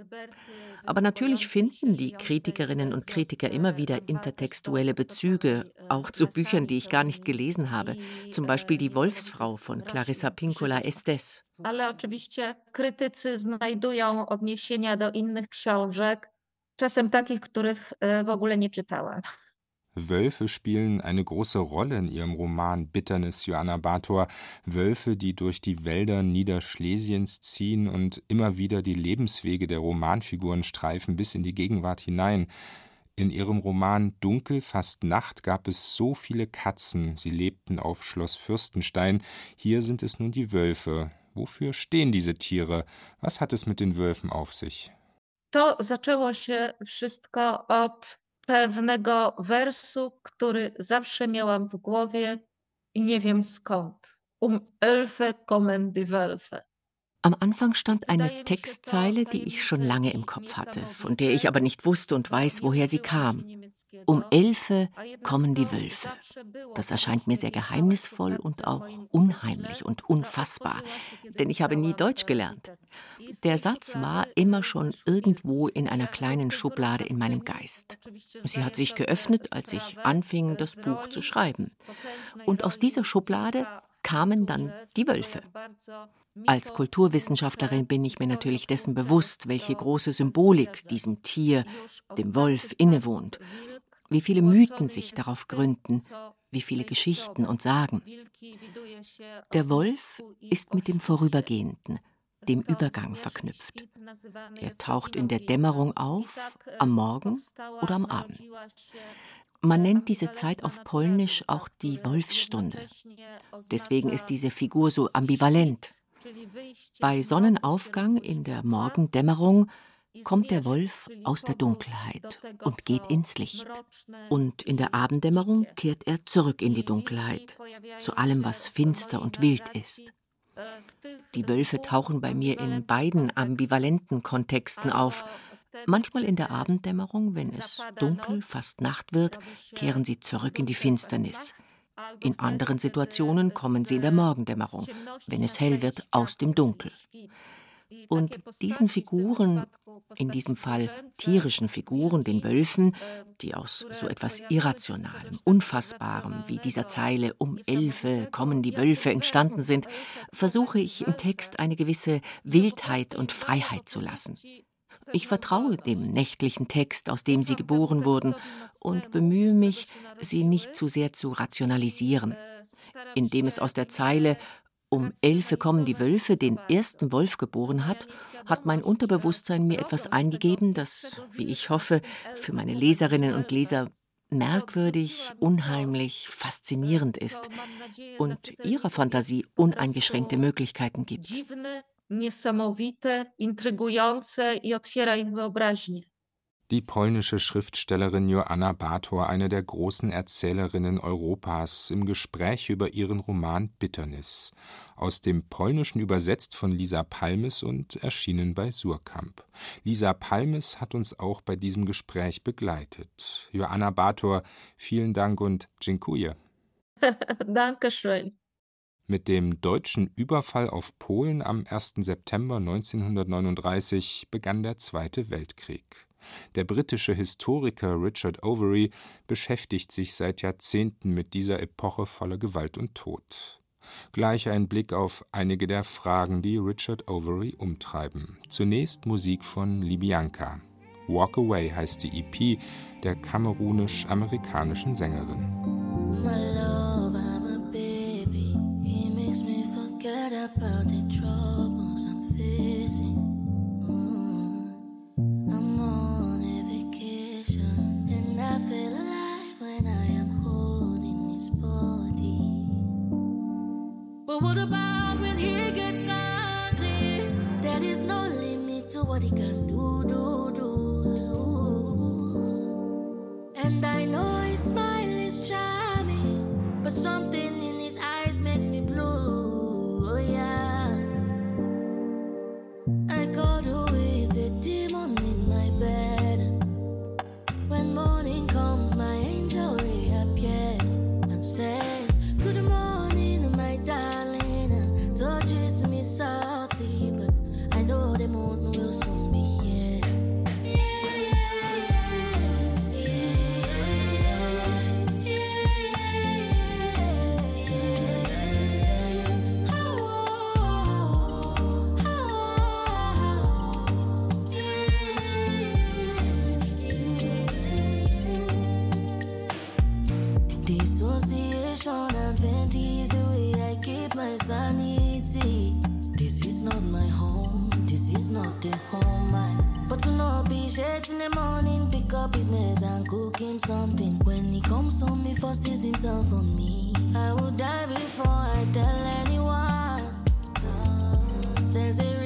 S4: Aber natürlich finden die Kritikerinnen und Kritiker immer wieder intertextuelle Bezüge, auch zu Büchern, die ich gar nicht gelesen habe, zum Beispiel Die Wolfsfrau von Clarissa Pinkola Estes.
S3: Ale oczywiście krytycy znajdują odniesienia do innych książek, czasem takich, których e, w ogóle nie czytałam.
S1: Wölfe spielen eine große Rolle in ihrem Roman Bitternis Joanna Bator, Wölfe, die durch die Wälder Niederschlesiens ziehen und immer wieder die Lebenswege der Romanfiguren streifen bis in die Gegenwart hinein. In ihrem Roman Dunkel, fast Nacht gab es so viele Katzen, sie lebten auf Schloss Fürstenstein, hier sind es nun die Wölfe. Wofür stehen diese Tiere? Was hat es mit den Wölfen auf sich?
S3: To zaczęło się wszystko od pewnego wersu, który zawsze miałam w głowie i nie wiem skąd. Um Elfe kommen die Wölfe.
S4: Am Anfang stand eine Textzeile, die ich schon lange im Kopf hatte, von der ich aber nicht wusste und weiß, woher sie kam. Um Elfe kommen die Wölfe. Das erscheint mir sehr geheimnisvoll und auch unheimlich und unfassbar, denn ich habe nie Deutsch gelernt. Der Satz war immer schon irgendwo in einer kleinen Schublade in meinem Geist. Sie hat sich geöffnet, als ich anfing, das Buch zu schreiben. Und aus dieser Schublade kamen dann die Wölfe. Als Kulturwissenschaftlerin bin ich mir natürlich dessen bewusst, welche große Symbolik diesem Tier, dem Wolf, innewohnt, wie viele Mythen sich darauf gründen, wie viele Geschichten und Sagen. Der Wolf ist mit dem Vorübergehenden, dem Übergang verknüpft. Er taucht in der Dämmerung auf, am Morgen oder am Abend. Man nennt diese Zeit auf Polnisch auch die Wolfsstunde. Deswegen ist diese Figur so ambivalent. Bei Sonnenaufgang in der Morgendämmerung kommt der Wolf aus der Dunkelheit und geht ins Licht. Und in der Abenddämmerung kehrt er zurück in die Dunkelheit, zu allem, was finster und wild ist. Die Wölfe tauchen bei mir in beiden ambivalenten Kontexten auf. Manchmal in der Abenddämmerung, wenn es dunkel, fast Nacht wird, kehren sie zurück in die Finsternis. In anderen Situationen kommen sie in der Morgendämmerung, wenn es hell wird, aus dem Dunkel. Und diesen Figuren, in diesem Fall tierischen Figuren, den Wölfen, die aus so etwas Irrationalem, Unfassbarem wie dieser Zeile um Elfe kommen die Wölfe entstanden sind, versuche ich im Text eine gewisse Wildheit und Freiheit zu lassen. Ich vertraue dem nächtlichen Text, aus dem sie geboren wurden, und bemühe mich, sie nicht zu sehr zu rationalisieren. Indem es aus der Zeile um Elfe kommen die Wölfe den ersten Wolf geboren hat, hat mein Unterbewusstsein mir etwas eingegeben, das, wie ich hoffe, für meine Leserinnen und Leser merkwürdig, unheimlich, faszinierend ist und ihrer Fantasie uneingeschränkte Möglichkeiten gibt.
S3: Niesamowite, intrygujące i otwiera ich wyobraźnię.
S5: Die polnische Schriftstellerin Joanna Bator, eine der großen Erzählerinnen Europas, im Gespräch über ihren Roman Bitternis, aus dem Polnischen übersetzt von Lisa Palmes und erschienen bei Surkamp. Lisa Palmes hat uns auch bei diesem Gespräch begleitet. Joanna Bator, vielen Dank und dziękuję.
S3: Dankeschön.
S5: Mit dem deutschen Überfall auf Polen am 1. September 1939 begann der Zweite Weltkrieg. Der britische Historiker Richard Overy beschäftigt sich seit Jahrzehnten mit dieser Epoche voller Gewalt und Tod. Gleich ein Blick auf einige der Fragen, die Richard Overy umtreiben. Zunächst Musik von Libyanka. Walk Away heißt die EP der kamerunisch-amerikanischen Sängerin. Mm. And I feel alive when I am holding his body. But what about when he gets angry? There is no limit to what he can do. And I know his smile is charming, but something in not the I. But to not be shades in the morning, pick up his meds and cook him something. When he comes home, he forces himself on me. I would die before I tell anyone. Ah, there's a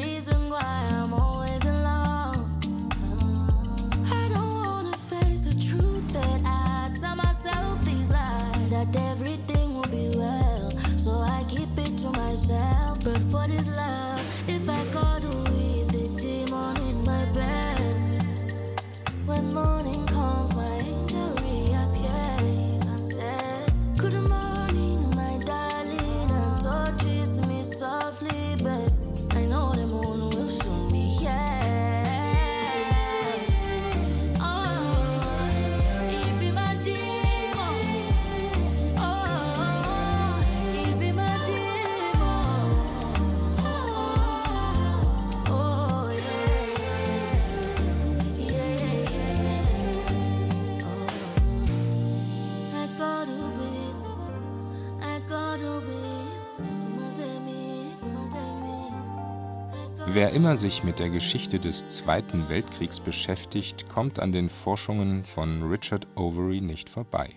S5: Wer immer sich mit der Geschichte des Zweiten Weltkriegs beschäftigt, kommt an den Forschungen von Richard Overy nicht vorbei.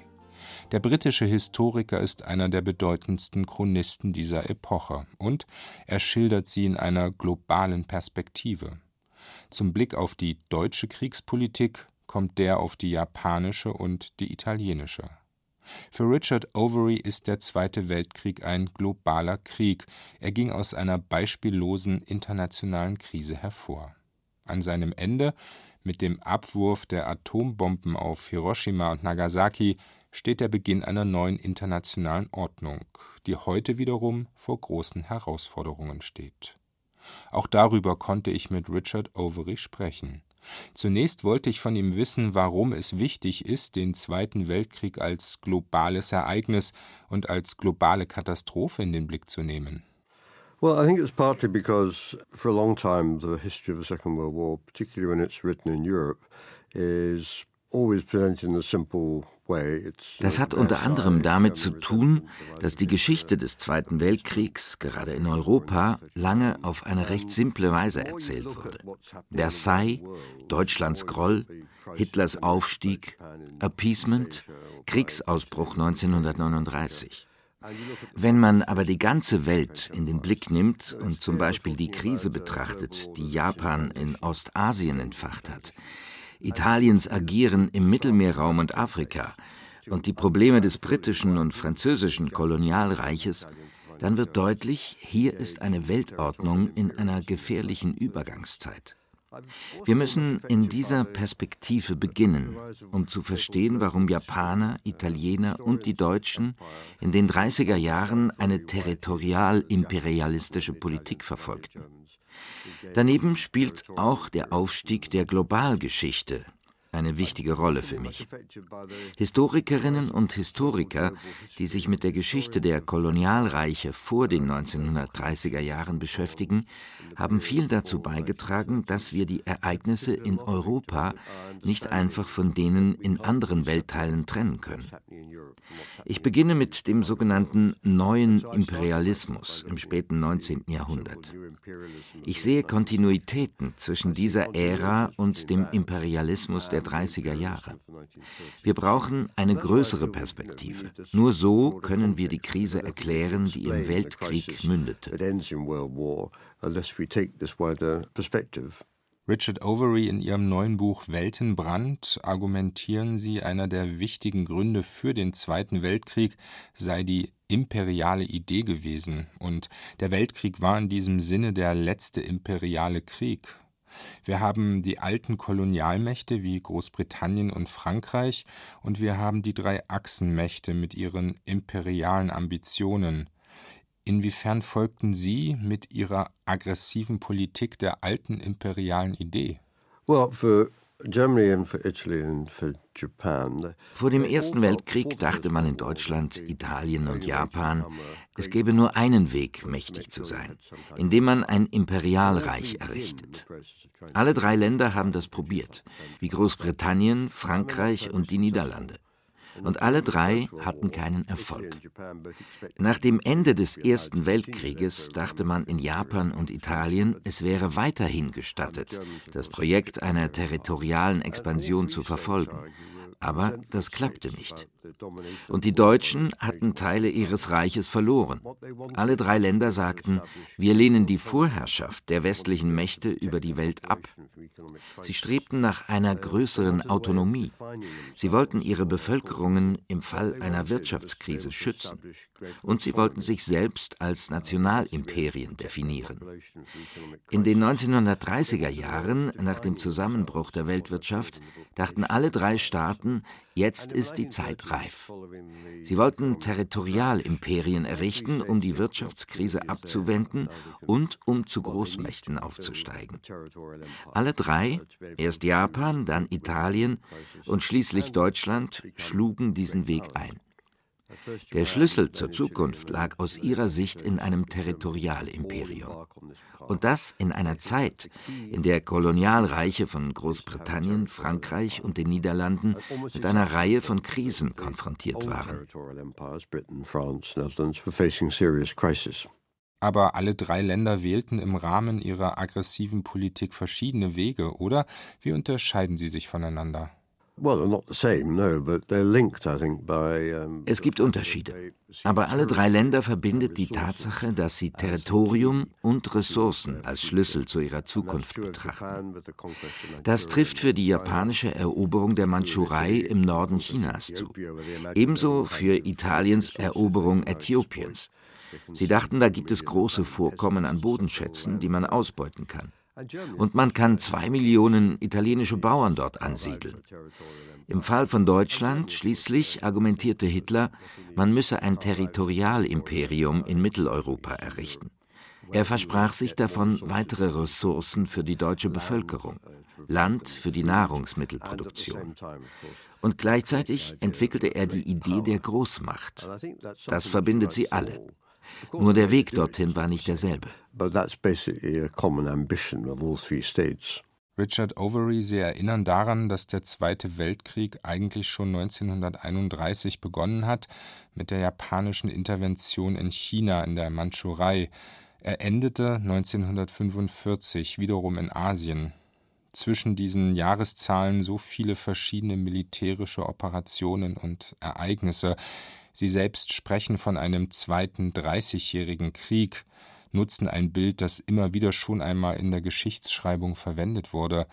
S5: Der britische Historiker ist einer der bedeutendsten Chronisten dieser Epoche und er schildert sie in einer globalen Perspektive. Zum Blick auf die deutsche Kriegspolitik kommt der auf die japanische und die italienische. Für Richard Overy ist der Zweite Weltkrieg ein globaler Krieg. Er ging aus einer beispiellosen internationalen Krise hervor. An seinem Ende, mit dem Abwurf der Atombomben auf Hiroshima und Nagasaki, steht der Beginn einer neuen internationalen Ordnung, die heute wiederum vor großen Herausforderungen steht. Auch darüber konnte ich mit Richard Overy sprechen. Zunächst wollte ich von ihm wissen, warum es wichtig ist, den Zweiten Weltkrieg als globales Ereignis und als globale Katastrophe in den Blick zu nehmen.
S6: Well, I think it's partly because for a long time the history of the Second World War, particularly when it's written in Europe, is always presented in a simple
S7: das hat unter anderem damit zu tun, dass die Geschichte des Zweiten Weltkriegs, gerade in Europa, lange auf eine recht simple Weise erzählt wurde. Versailles, Deutschlands Groll, Hitlers Aufstieg, Appeasement, Kriegsausbruch 1939. Wenn man aber die ganze Welt in den Blick nimmt und zum Beispiel die Krise betrachtet, die Japan in Ostasien entfacht hat, Italiens Agieren im Mittelmeerraum und Afrika und die Probleme des britischen und französischen Kolonialreiches, dann wird deutlich, hier ist eine Weltordnung in einer gefährlichen Übergangszeit. Wir müssen in dieser Perspektive beginnen, um zu verstehen, warum Japaner, Italiener und die Deutschen in den 30er Jahren eine territorial-imperialistische Politik verfolgten. Daneben spielt auch der Aufstieg der Globalgeschichte eine wichtige Rolle für mich. Historikerinnen und Historiker, die sich mit der Geschichte der Kolonialreiche vor den 1930er Jahren beschäftigen, haben viel dazu beigetragen, dass wir die Ereignisse in Europa nicht einfach von denen in anderen Weltteilen trennen können. Ich beginne mit dem sogenannten neuen Imperialismus im späten 19. Jahrhundert. Ich sehe Kontinuitäten zwischen dieser Ära und dem Imperialismus der 30er Jahre. Wir brauchen eine größere Perspektive. Nur so können wir die Krise erklären, die im Weltkrieg mündete.
S1: Richard Overy in ihrem neuen Buch Weltenbrand argumentieren sie, einer der wichtigen Gründe für den Zweiten Weltkrieg sei die imperiale Idee gewesen, und der Weltkrieg war in diesem Sinne der letzte imperiale Krieg. Wir haben die alten Kolonialmächte wie Großbritannien und Frankreich, und wir haben die drei Achsenmächte mit ihren imperialen Ambitionen. Inwiefern folgten Sie mit Ihrer aggressiven Politik der alten imperialen Idee?
S6: Well, for
S7: vor dem Ersten Weltkrieg dachte man in Deutschland, Italien und Japan, es gäbe nur einen Weg, mächtig zu sein, indem man ein Imperialreich errichtet. Alle drei Länder haben das probiert, wie Großbritannien, Frankreich und die Niederlande und alle drei hatten keinen Erfolg. Nach dem Ende des Ersten Weltkrieges dachte man in Japan und Italien, es wäre weiterhin gestattet, das Projekt einer territorialen Expansion zu verfolgen. Aber das klappte nicht. Und die Deutschen hatten Teile ihres Reiches verloren. Alle drei Länder sagten, wir lehnen die Vorherrschaft der westlichen Mächte über die Welt ab. Sie strebten nach einer größeren Autonomie. Sie wollten ihre Bevölkerungen im Fall einer Wirtschaftskrise schützen. Und sie wollten sich selbst als Nationalimperien definieren. In den 1930er Jahren, nach dem Zusammenbruch der Weltwirtschaft, dachten alle drei Staaten, Jetzt ist die Zeit reif. Sie wollten Territorialimperien errichten, um die Wirtschaftskrise abzuwenden und um zu Großmächten aufzusteigen. Alle drei, erst Japan, dann Italien und schließlich Deutschland, schlugen diesen Weg ein. Der Schlüssel zur Zukunft lag aus ihrer Sicht in einem Territorialimperium. Und das in einer Zeit, in der Kolonialreiche von Großbritannien, Frankreich und den Niederlanden mit einer Reihe von Krisen konfrontiert waren.
S1: Aber alle drei Länder wählten im Rahmen ihrer aggressiven Politik verschiedene Wege, oder? Wie unterscheiden sie sich voneinander?
S7: Es gibt Unterschiede, aber alle drei Länder verbindet die Tatsache, dass sie Territorium und Ressourcen als Schlüssel zu ihrer Zukunft betrachten. Das trifft für die japanische Eroberung der Mandschurei im Norden Chinas zu, ebenso für Italiens Eroberung Äthiopiens. Sie dachten, da gibt es große Vorkommen an Bodenschätzen, die man ausbeuten kann. Und man kann zwei Millionen italienische Bauern dort ansiedeln. Im Fall von Deutschland schließlich argumentierte Hitler, man müsse ein Territorialimperium in Mitteleuropa errichten. Er versprach sich davon weitere Ressourcen für die deutsche Bevölkerung, Land für die Nahrungsmittelproduktion. Und gleichzeitig entwickelte er die Idee der Großmacht. Das verbindet sie alle. Nur der Weg dorthin war nicht derselbe.
S1: Richard Overy, Sie erinnern daran, dass der Zweite Weltkrieg eigentlich schon 1931 begonnen hat mit der japanischen Intervention in China in der Mandschurei. Er endete 1945 wiederum in Asien. Zwischen diesen Jahreszahlen so viele verschiedene militärische Operationen und Ereignisse. Sie selbst sprechen von einem zweiten Dreißigjährigen Krieg, nutzen ein Bild, das immer wieder schon einmal in der Geschichtsschreibung verwendet wurde.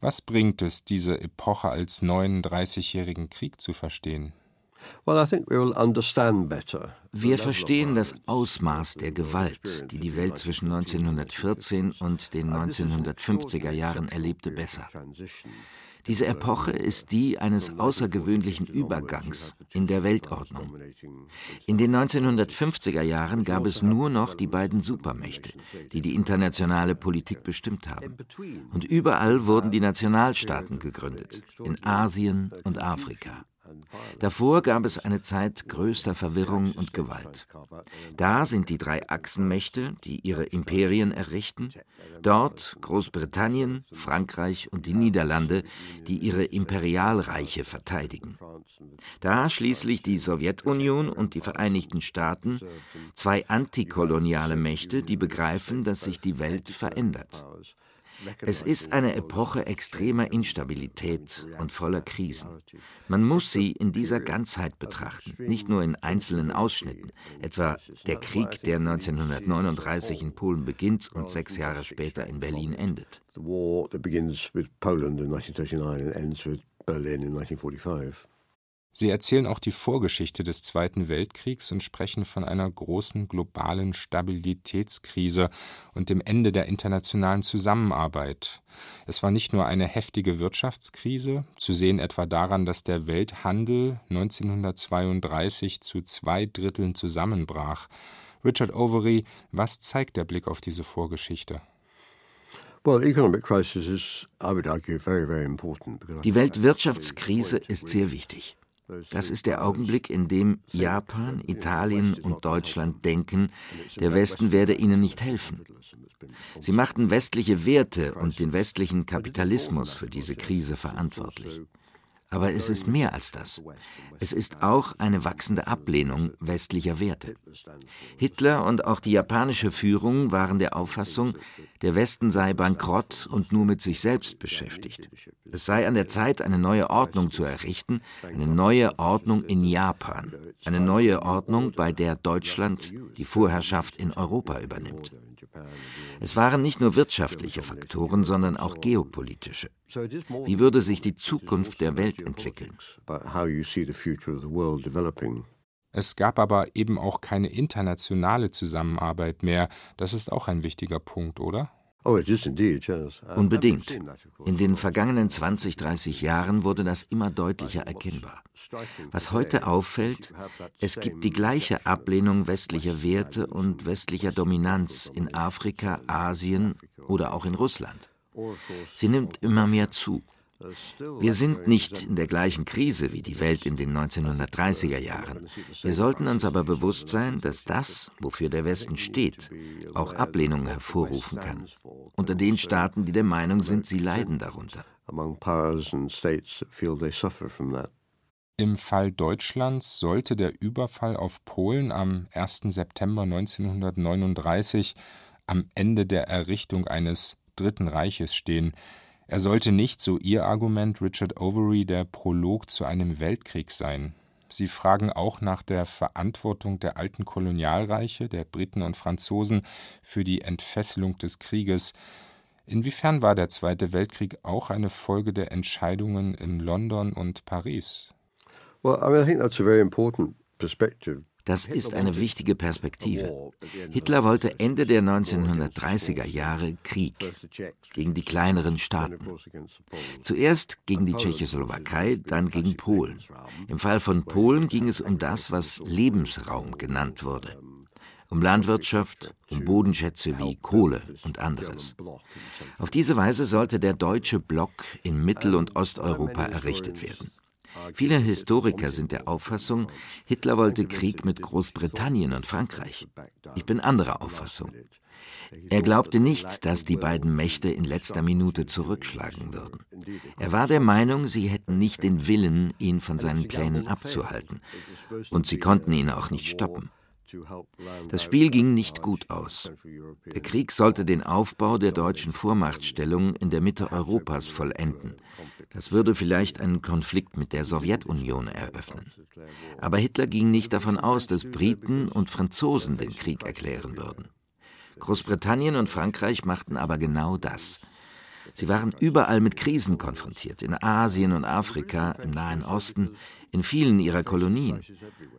S1: Was bringt es, diese Epoche als neuen Dreißigjährigen Krieg zu verstehen?
S7: Wir verstehen das Ausmaß der Gewalt, die die Welt zwischen 1914 und den 1950er Jahren erlebte, besser. Diese Epoche ist die eines außergewöhnlichen Übergangs in der Weltordnung. In den 1950er Jahren gab es nur noch die beiden Supermächte, die die internationale Politik bestimmt haben. Und überall wurden die Nationalstaaten gegründet, in Asien und Afrika. Davor gab es eine Zeit größter Verwirrung und Gewalt. Da sind die drei Achsenmächte, die ihre Imperien errichten, dort Großbritannien, Frankreich und die Niederlande, die ihre Imperialreiche verteidigen. Da schließlich die Sowjetunion und die Vereinigten Staaten, zwei antikoloniale Mächte, die begreifen, dass sich die Welt verändert. Es ist eine Epoche extremer Instabilität und voller Krisen. Man muss sie in dieser Ganzheit betrachten, nicht nur in einzelnen Ausschnitten, etwa der Krieg, der 1939 in Polen beginnt und sechs Jahre später in Berlin endet. The war that begins with Poland in 1939 and ends with Berlin in 1945.
S1: Sie erzählen auch die Vorgeschichte des Zweiten Weltkriegs und sprechen von einer großen globalen Stabilitätskrise und dem Ende der internationalen Zusammenarbeit. Es war nicht nur eine heftige Wirtschaftskrise, zu sehen etwa daran, dass der Welthandel 1932 zu zwei Dritteln zusammenbrach. Richard Overy, was zeigt der Blick auf diese Vorgeschichte?
S7: Die Weltwirtschaftskrise ist sehr wichtig. Das ist der Augenblick, in dem Japan, Italien und Deutschland denken, der Westen werde ihnen nicht helfen. Sie machten westliche Werte und den westlichen Kapitalismus für diese Krise verantwortlich. Aber es ist mehr als das. Es ist auch eine wachsende Ablehnung westlicher Werte. Hitler und auch die japanische Führung waren der Auffassung, der Westen sei bankrott und nur mit sich selbst beschäftigt. Es sei an der Zeit, eine neue Ordnung zu errichten, eine neue Ordnung in Japan, eine neue Ordnung, bei der Deutschland die Vorherrschaft in Europa übernimmt. Es waren nicht nur wirtschaftliche Faktoren, sondern auch geopolitische. Wie würde sich die Zukunft der Welt entwickeln?
S1: Es gab aber eben auch keine internationale Zusammenarbeit mehr. Das ist auch ein wichtiger Punkt, oder?
S7: Oh, Unbedingt. In den vergangenen 20, 30 Jahren wurde das immer deutlicher erkennbar. Was heute auffällt, es gibt die gleiche Ablehnung westlicher Werte und westlicher Dominanz in Afrika, Asien oder auch in Russland. Sie nimmt immer mehr zu. Wir sind nicht in der gleichen Krise wie die Welt in den 1930er Jahren. Wir sollten uns aber bewusst sein, dass das, wofür der Westen steht, auch Ablehnung hervorrufen kann. Unter den Staaten, die der Meinung sind, sie leiden darunter.
S1: Im Fall Deutschlands sollte der Überfall auf Polen am 1. September 1939 am Ende der Errichtung eines Dritten Reiches stehen. Er sollte nicht, so ihr Argument, Richard Overy, der Prolog zu einem Weltkrieg sein. Sie fragen auch nach der Verantwortung der alten Kolonialreiche, der Briten und Franzosen, für die Entfesselung des Krieges. Inwiefern war der Zweite Weltkrieg auch eine Folge der Entscheidungen in London und Paris?
S7: Das ist eine wichtige Perspektive. Hitler wollte Ende der 1930er Jahre Krieg gegen die kleineren Staaten. Zuerst gegen die Tschechoslowakei, dann gegen Polen. Im Fall von Polen ging es um das, was Lebensraum genannt wurde. Um Landwirtschaft, um Bodenschätze wie Kohle und anderes. Auf diese Weise sollte der deutsche Block in Mittel- und Osteuropa errichtet werden. Viele Historiker sind der Auffassung, Hitler wollte Krieg mit Großbritannien und Frankreich. Ich bin anderer Auffassung. Er glaubte nicht, dass die beiden Mächte in letzter Minute zurückschlagen würden. Er war der Meinung, sie hätten nicht den Willen, ihn von seinen Plänen abzuhalten. Und sie konnten ihn auch nicht stoppen. Das Spiel ging nicht gut aus. Der Krieg sollte den Aufbau der deutschen Vormachtstellung in der Mitte Europas vollenden. Das würde vielleicht einen Konflikt mit der Sowjetunion eröffnen. Aber Hitler ging nicht davon aus, dass Briten und Franzosen den Krieg erklären würden. Großbritannien und Frankreich machten aber genau das. Sie waren überall mit Krisen konfrontiert, in Asien und Afrika, im Nahen Osten, in vielen ihrer Kolonien.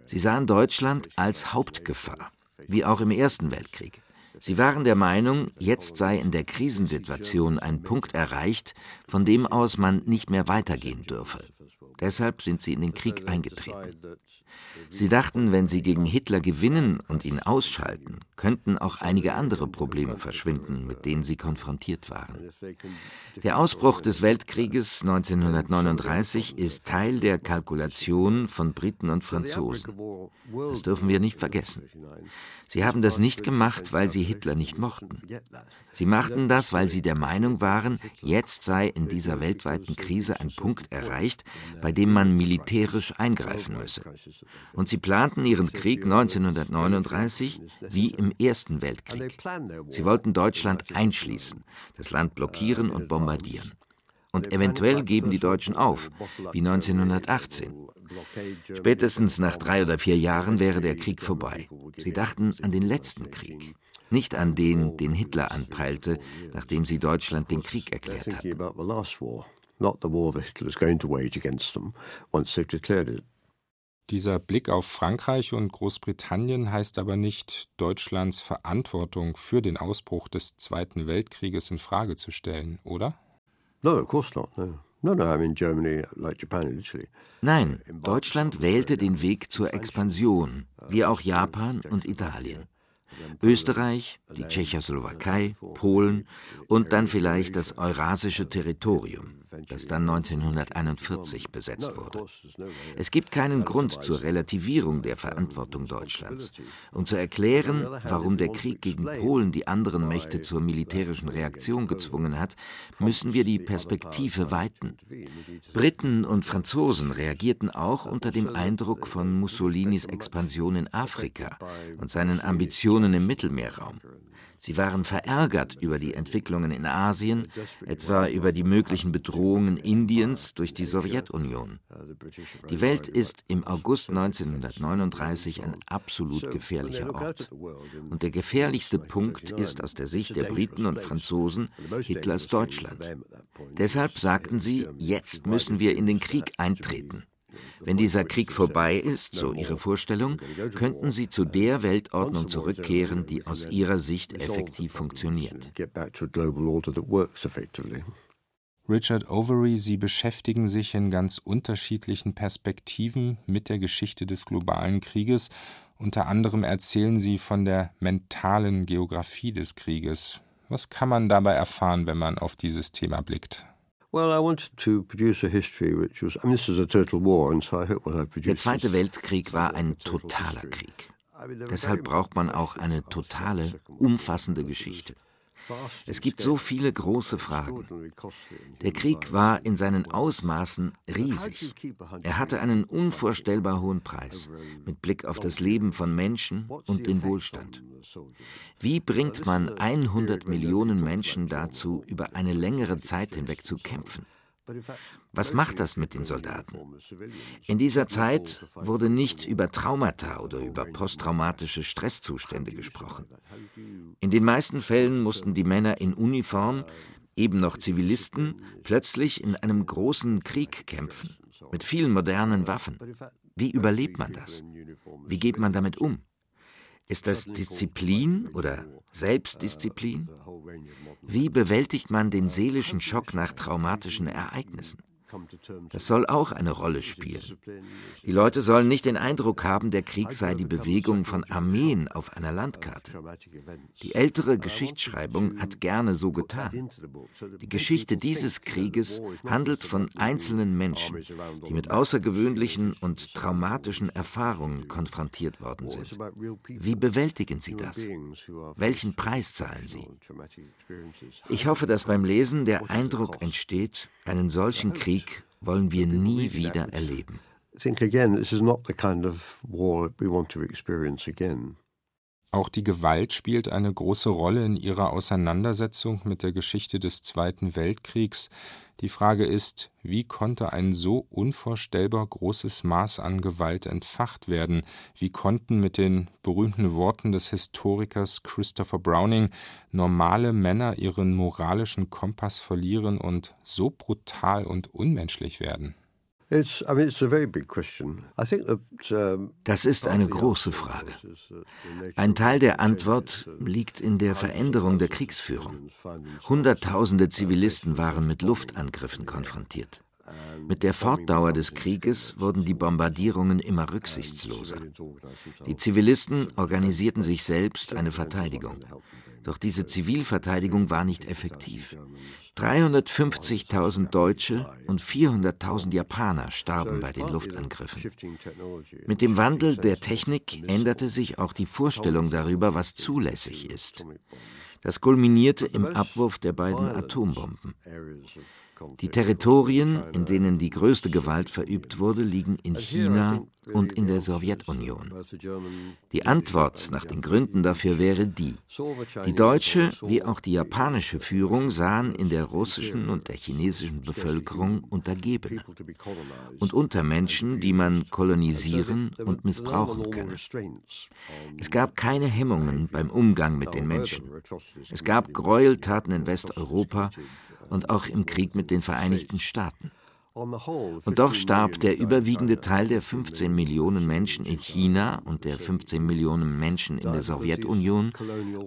S7: Sie sahen Deutschland als Hauptgefahr, wie auch im Ersten Weltkrieg. Sie waren der Meinung, jetzt sei in der Krisensituation ein Punkt erreicht, von dem aus man nicht mehr weitergehen dürfe. Deshalb sind sie in den Krieg eingetreten. Sie dachten, wenn sie gegen Hitler gewinnen und ihn ausschalten, könnten auch einige andere Probleme verschwinden, mit denen sie konfrontiert waren. Der Ausbruch des Weltkrieges 1939 ist Teil der Kalkulation von Briten und Franzosen. Das dürfen wir nicht vergessen. Sie haben das nicht gemacht, weil sie Hitler nicht mochten. Sie machten das, weil sie der Meinung waren, jetzt sei in dieser weltweiten Krise ein Punkt erreicht, bei dem man militärisch eingreifen müsse. Und sie planten ihren Krieg 1939 wie im Ersten Weltkrieg. Sie wollten Deutschland einschließen, das Land blockieren und bombardieren. Und eventuell geben die Deutschen auf, wie 1918. Spätestens nach drei oder vier Jahren wäre der Krieg vorbei. Sie dachten an den letzten Krieg, nicht an den, den Hitler anpeilte, nachdem sie Deutschland den Krieg erklärt hatten.
S1: Dieser Blick auf Frankreich und Großbritannien heißt aber nicht, Deutschlands Verantwortung für den Ausbruch des Zweiten Weltkrieges in Frage zu stellen, oder?
S6: No, of course not. No.
S7: Nein, Deutschland wählte den Weg zur Expansion, wie auch Japan und Italien. Österreich, die Tschechoslowakei, Polen und dann vielleicht das eurasische Territorium, das dann 1941 besetzt wurde. Es gibt keinen Grund zur Relativierung der Verantwortung Deutschlands und zu erklären, warum der Krieg gegen Polen die anderen Mächte zur militärischen Reaktion gezwungen hat, müssen wir die Perspektive weiten. Briten und Franzosen reagierten auch unter dem Eindruck von Mussolinis Expansion in Afrika und seinen Ambitionen im Mittelmeerraum. Sie waren verärgert über die Entwicklungen in Asien, etwa über die möglichen Bedrohungen Indiens durch die Sowjetunion. Die Welt ist im August 1939 ein absolut gefährlicher Ort. Und der gefährlichste Punkt ist aus der Sicht der Briten und Franzosen Hitlers Deutschland. Deshalb sagten sie, jetzt müssen wir in den Krieg eintreten. Wenn dieser Krieg vorbei ist, so ihre Vorstellung, könnten sie zu der Weltordnung zurückkehren, die aus ihrer Sicht effektiv funktioniert.
S1: Richard Overy, Sie beschäftigen sich in ganz unterschiedlichen Perspektiven mit der Geschichte des globalen Krieges. Unter anderem erzählen Sie von der mentalen Geografie des Krieges. Was kann man dabei erfahren, wenn man auf dieses Thema blickt?
S7: Der Zweite Weltkrieg war ein totaler Krieg. Deshalb braucht man auch eine totale, umfassende Geschichte. Es gibt so viele große Fragen. Der Krieg war in seinen Ausmaßen riesig. Er hatte einen unvorstellbar hohen Preis mit Blick auf das Leben von Menschen und den Wohlstand. Wie bringt man 100 Millionen Menschen dazu, über eine längere Zeit hinweg zu kämpfen? Was macht das mit den Soldaten? In dieser Zeit wurde nicht über Traumata oder über posttraumatische Stresszustände gesprochen. In den meisten Fällen mussten die Männer in Uniform, eben noch Zivilisten, plötzlich in einem großen Krieg kämpfen, mit vielen modernen Waffen. Wie überlebt man das? Wie geht man damit um? Ist das Disziplin oder Selbstdisziplin? Wie bewältigt man den seelischen Schock nach traumatischen Ereignissen? Das soll auch eine Rolle spielen. Die Leute sollen nicht den Eindruck haben, der Krieg sei die Bewegung von Armeen auf einer Landkarte. Die ältere Geschichtsschreibung hat gerne so getan. Die Geschichte dieses Krieges handelt von einzelnen Menschen, die mit außergewöhnlichen und traumatischen Erfahrungen konfrontiert worden sind. Wie bewältigen sie das? Welchen Preis zahlen sie? Ich hoffe, dass beim Lesen der Eindruck entsteht, einen solchen Krieg wollen wir nie wieder erleben.
S1: Auch die Gewalt spielt eine große Rolle in ihrer Auseinandersetzung mit der Geschichte des Zweiten Weltkriegs, die Frage ist, wie konnte ein so unvorstellbar großes Maß an Gewalt entfacht werden? Wie konnten mit den berühmten Worten des Historikers Christopher Browning normale Männer ihren moralischen Kompass verlieren und so brutal und unmenschlich werden?
S7: Das ist eine große Frage. Ein Teil der Antwort liegt in der Veränderung der Kriegsführung. Hunderttausende Zivilisten waren mit Luftangriffen konfrontiert. Mit der Fortdauer des Krieges wurden die Bombardierungen immer rücksichtsloser. Die Zivilisten organisierten sich selbst eine Verteidigung. Doch diese Zivilverteidigung war nicht effektiv. 350.000 Deutsche und 400.000 Japaner starben bei den Luftangriffen. Mit dem Wandel der Technik änderte sich auch die Vorstellung darüber, was zulässig ist. Das kulminierte im Abwurf der beiden Atombomben. Die Territorien, in denen die größte Gewalt verübt wurde, liegen in China und in der Sowjetunion. Die Antwort nach den Gründen dafür wäre die. Die deutsche wie auch die japanische Führung sahen in der russischen und der chinesischen Bevölkerung Untergebene und Untermenschen, die man kolonisieren und missbrauchen könne. Es gab keine Hemmungen beim Umgang mit den Menschen. Es gab Gräueltaten in Westeuropa und auch im Krieg mit den Vereinigten Staaten. Und doch starb der überwiegende Teil der 15 Millionen Menschen in China und der 15 Millionen Menschen in der Sowjetunion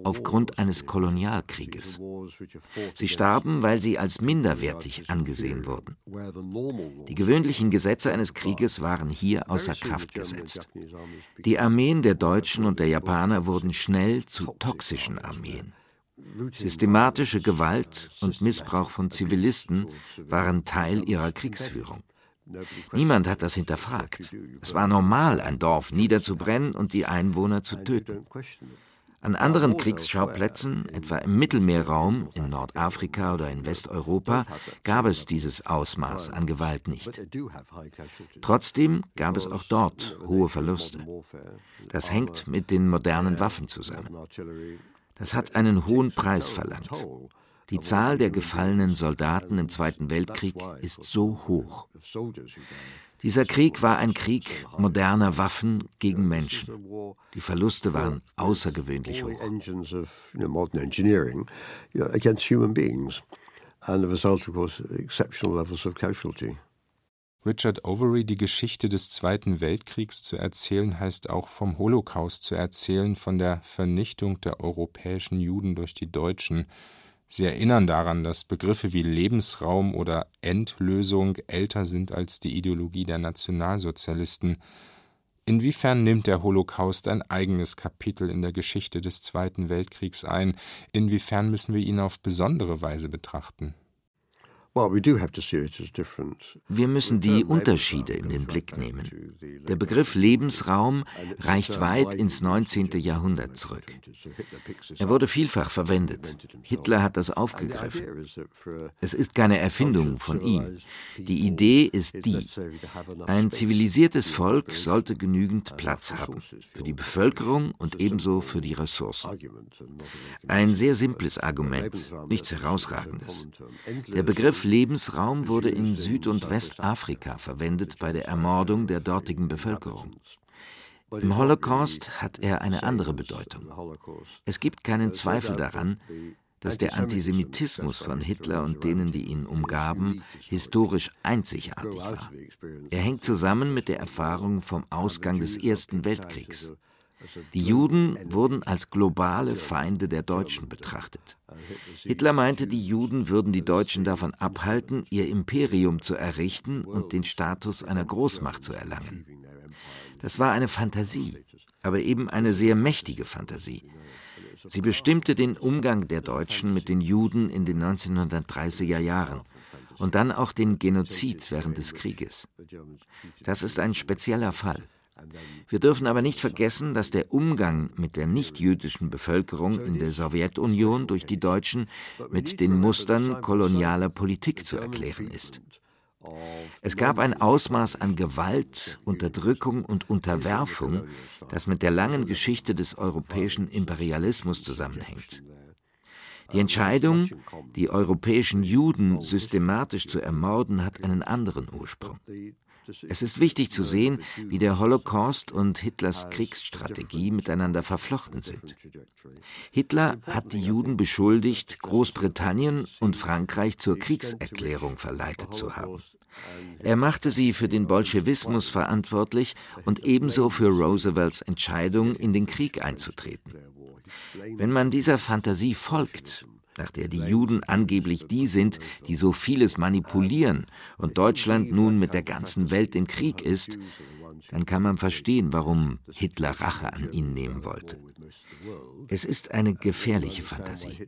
S7: aufgrund eines Kolonialkrieges. Sie starben, weil sie als minderwertig angesehen wurden. Die gewöhnlichen Gesetze eines Krieges waren hier außer Kraft gesetzt. Die Armeen der Deutschen und der Japaner wurden schnell zu toxischen Armeen. Systematische Gewalt und Missbrauch von Zivilisten waren Teil ihrer Kriegsführung. Niemand hat das hinterfragt. Es war normal, ein Dorf niederzubrennen und die Einwohner zu töten. An anderen Kriegsschauplätzen, etwa im Mittelmeerraum, in Nordafrika oder in Westeuropa, gab es dieses Ausmaß an Gewalt nicht. Trotzdem gab es auch dort hohe Verluste. Das hängt mit den modernen Waffen zusammen. Das hat einen hohen Preis verlangt. Die Zahl der gefallenen Soldaten im Zweiten Weltkrieg ist so hoch. Dieser Krieg war ein Krieg moderner Waffen gegen Menschen. Die Verluste waren außergewöhnlich hoch.
S1: Richard Overy die Geschichte des Zweiten Weltkriegs zu erzählen, heißt auch vom Holocaust zu erzählen, von der Vernichtung der europäischen Juden durch die Deutschen. Sie erinnern daran, dass Begriffe wie Lebensraum oder Endlösung älter sind als die Ideologie der Nationalsozialisten. Inwiefern nimmt der Holocaust ein eigenes Kapitel in der Geschichte des Zweiten Weltkriegs ein? Inwiefern müssen wir ihn auf besondere Weise betrachten?
S7: Wir müssen die Unterschiede in den Blick nehmen. Der Begriff Lebensraum reicht weit ins 19. Jahrhundert zurück. Er wurde vielfach verwendet. Hitler hat das aufgegriffen. Es ist keine Erfindung von ihm. Die Idee ist die, ein zivilisiertes Volk sollte genügend Platz haben, für die Bevölkerung und ebenso für die Ressourcen. Ein sehr simples Argument, nichts Herausragendes. Der Begriff Lebensraum wurde in Süd- und Westafrika verwendet bei der Ermordung der dortigen Bevölkerung. Im Holocaust hat er eine andere Bedeutung. Es gibt keinen Zweifel daran, dass der Antisemitismus von Hitler und denen, die ihn umgaben, historisch einzigartig war. Er hängt zusammen mit der Erfahrung vom Ausgang des Ersten Weltkriegs. Die Juden wurden als globale Feinde der Deutschen betrachtet. Hitler meinte, die Juden würden die Deutschen davon abhalten, ihr Imperium zu errichten und den Status einer Großmacht zu erlangen. Das war eine Fantasie, aber eben eine sehr mächtige Fantasie. Sie bestimmte den Umgang der Deutschen mit den Juden in den 1930er Jahren und dann auch den Genozid während des Krieges. Das ist ein spezieller Fall. Wir dürfen aber nicht vergessen, dass der Umgang mit der nichtjüdischen Bevölkerung in der Sowjetunion durch die Deutschen mit den Mustern kolonialer Politik zu erklären ist. Es gab ein Ausmaß an Gewalt, Unterdrückung und Unterwerfung, das mit der langen Geschichte des europäischen Imperialismus zusammenhängt. Die Entscheidung, die europäischen Juden systematisch zu ermorden, hat einen anderen Ursprung. Es ist wichtig zu sehen, wie der Holocaust und Hitlers Kriegsstrategie miteinander verflochten sind. Hitler hat die Juden beschuldigt, Großbritannien und Frankreich zur Kriegserklärung verleitet zu haben. Er machte sie für den Bolschewismus verantwortlich und ebenso für Roosevelts Entscheidung, in den Krieg einzutreten. Wenn man dieser Fantasie folgt, nach der die Juden angeblich die sind, die so vieles manipulieren und Deutschland nun mit der ganzen Welt im Krieg ist, dann kann man verstehen, warum Hitler Rache an ihnen nehmen wollte. Es ist eine gefährliche Fantasie.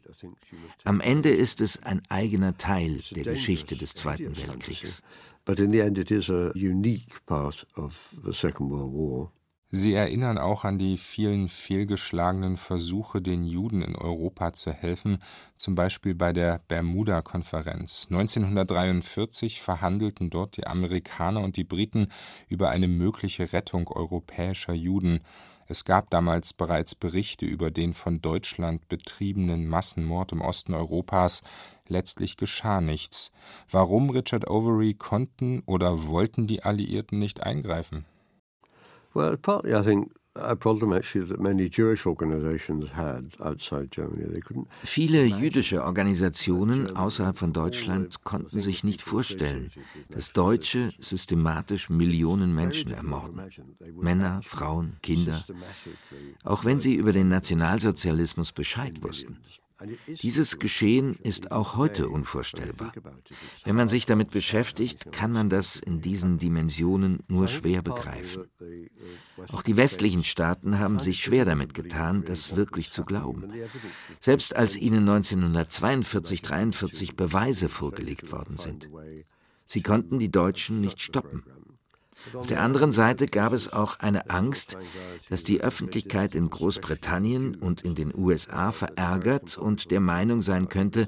S7: Am Ende ist es ein eigener Teil der Geschichte des Zweiten Weltkriegs. But in the end it is a unique part of the Second World War.
S1: Sie erinnern auch an die vielen fehlgeschlagenen Versuche, den Juden in Europa zu helfen, zum Beispiel bei der Bermuda-Konferenz. 1943 verhandelten dort die Amerikaner und die Briten über eine mögliche Rettung europäischer Juden. Es gab damals bereits Berichte über den von Deutschland betriebenen Massenmord im Osten Europas. Letztlich geschah nichts. Warum, Richard Overy, konnten oder wollten die Alliierten nicht eingreifen?
S6: Well, partly I think
S7: Viele jüdische Organisationen außerhalb von Deutschland konnten sich nicht vorstellen, dass Deutsche systematisch Millionen Menschen ermorden. Männer, Frauen, Kinder. Auch wenn sie über den Nationalsozialismus Bescheid wussten. Dieses Geschehen ist auch heute unvorstellbar. Wenn man sich damit beschäftigt, kann man das in diesen Dimensionen nur schwer begreifen. Auch die westlichen Staaten haben sich schwer damit getan, das wirklich zu glauben. Selbst als ihnen 1942-43 Beweise vorgelegt worden sind. Sie konnten die Deutschen nicht stoppen. Auf der anderen Seite gab es auch eine Angst, dass die Öffentlichkeit in Großbritannien und in den USA verärgert und der Meinung sein könnte,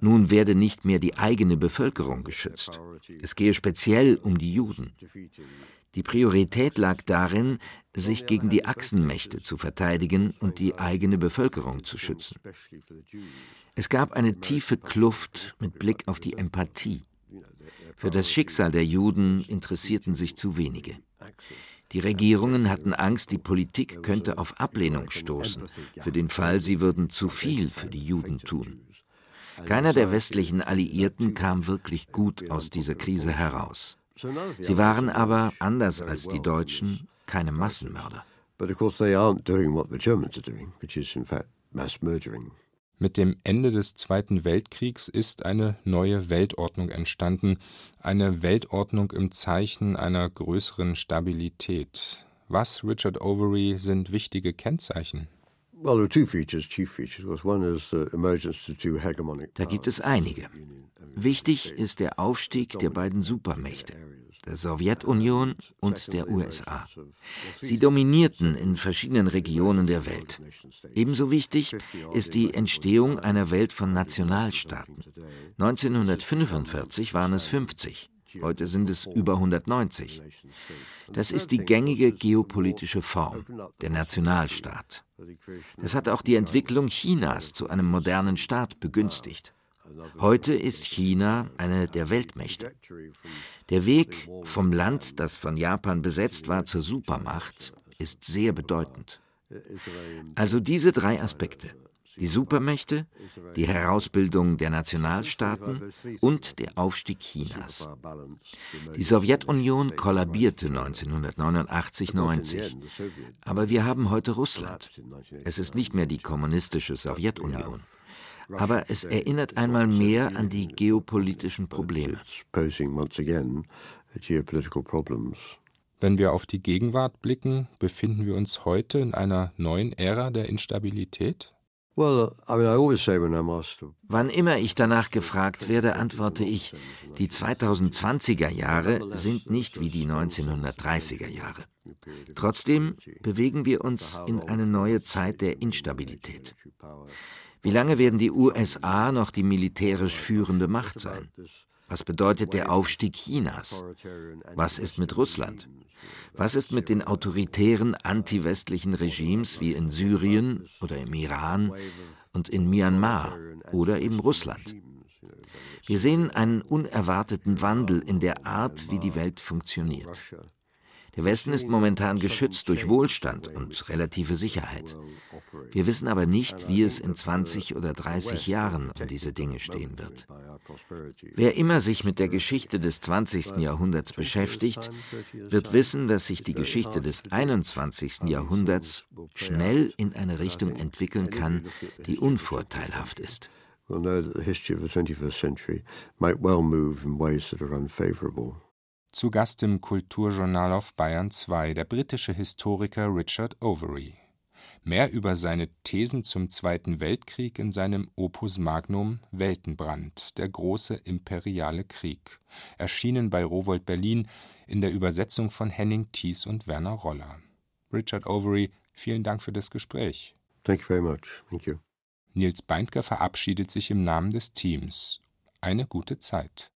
S7: nun werde nicht mehr die eigene Bevölkerung geschützt. Es gehe speziell um die Juden. Die Priorität lag darin, sich gegen die Achsenmächte zu verteidigen und die eigene Bevölkerung zu schützen. Es gab eine tiefe Kluft mit Blick auf die Empathie. Für das Schicksal der Juden interessierten sich zu wenige. Die Regierungen hatten Angst, die Politik könnte auf Ablehnung stoßen, für den Fall, sie würden zu viel für die Juden tun. Keiner der westlichen Alliierten kam wirklich gut aus dieser Krise heraus. Sie waren aber, anders als die Deutschen, keine Massenmörder. But of course they aren't doing what the Germans are doing, which is in fact mass murdering.
S1: Mit dem Ende des Zweiten Weltkriegs ist eine neue Weltordnung entstanden, eine Weltordnung im Zeichen einer größeren Stabilität. Was, Richard Overy, sind wichtige Kennzeichen?
S7: Da gibt es einige. Wichtig ist der Aufstieg der beiden Supermächte der Sowjetunion und der USA. Sie dominierten in verschiedenen Regionen der Welt. Ebenso wichtig ist die Entstehung einer Welt von Nationalstaaten. 1945 waren es 50. Heute sind es über 190. Das ist die gängige geopolitische Form, der Nationalstaat. Das hat auch die Entwicklung Chinas zu einem modernen Staat begünstigt. Heute ist China eine der Weltmächte. Der Weg vom Land, das von Japan besetzt war, zur Supermacht ist sehr bedeutend. Also diese drei Aspekte Die Supermächte, die Herausbildung der Nationalstaaten und der Aufstieg Chinas. Die Sowjetunion kollabierte 1989-90. Aber wir haben heute Russland. Es ist nicht mehr die kommunistische Sowjetunion. Aber es erinnert einmal mehr an die geopolitischen Probleme.
S1: Wenn wir auf die Gegenwart blicken, befinden wir uns heute in einer neuen Ära der Instabilität?
S7: Wann immer ich danach gefragt werde, antworte ich, die 2020er Jahre sind nicht wie die 1930er Jahre. Trotzdem bewegen wir uns in eine neue Zeit der Instabilität. Wie lange werden die USA noch die militärisch führende Macht sein? Was bedeutet der Aufstieg Chinas? Was ist mit Russland? Was ist mit den autoritären antiwestlichen Regimes wie in Syrien oder im Iran und in Myanmar oder eben Russland? Wir sehen einen unerwarteten Wandel in der Art, wie die Welt funktioniert. Der Westen ist momentan geschützt durch Wohlstand und relative Sicherheit. Wir wissen aber nicht, wie es in 20 oder 30 Jahren um diese Dinge stehen wird. Wer immer sich mit der Geschichte des 20. Jahrhunderts beschäftigt, wird wissen, dass sich die Geschichte des 21. Jahrhunderts schnell in eine Richtung entwickeln kann, die unvorteilhaft ist. We'll know that the history of the 21st century might well move in ways that are unfavorable.
S1: Zu Gast im Kulturjournal auf Bayern 2 der britische Historiker Richard Overy. Mehr über seine Thesen zum Zweiten Weltkrieg in seinem Opus Magnum Weltenbrand, der große imperiale Krieg, erschienen bei Rowohlt Berlin in der Übersetzung von Henning Thies und Werner Roller. Richard Overy, vielen Dank für das Gespräch.
S6: Thank you very much. Thank you.
S1: Nils Beindker verabschiedet sich im Namen des Teams. Eine gute Zeit.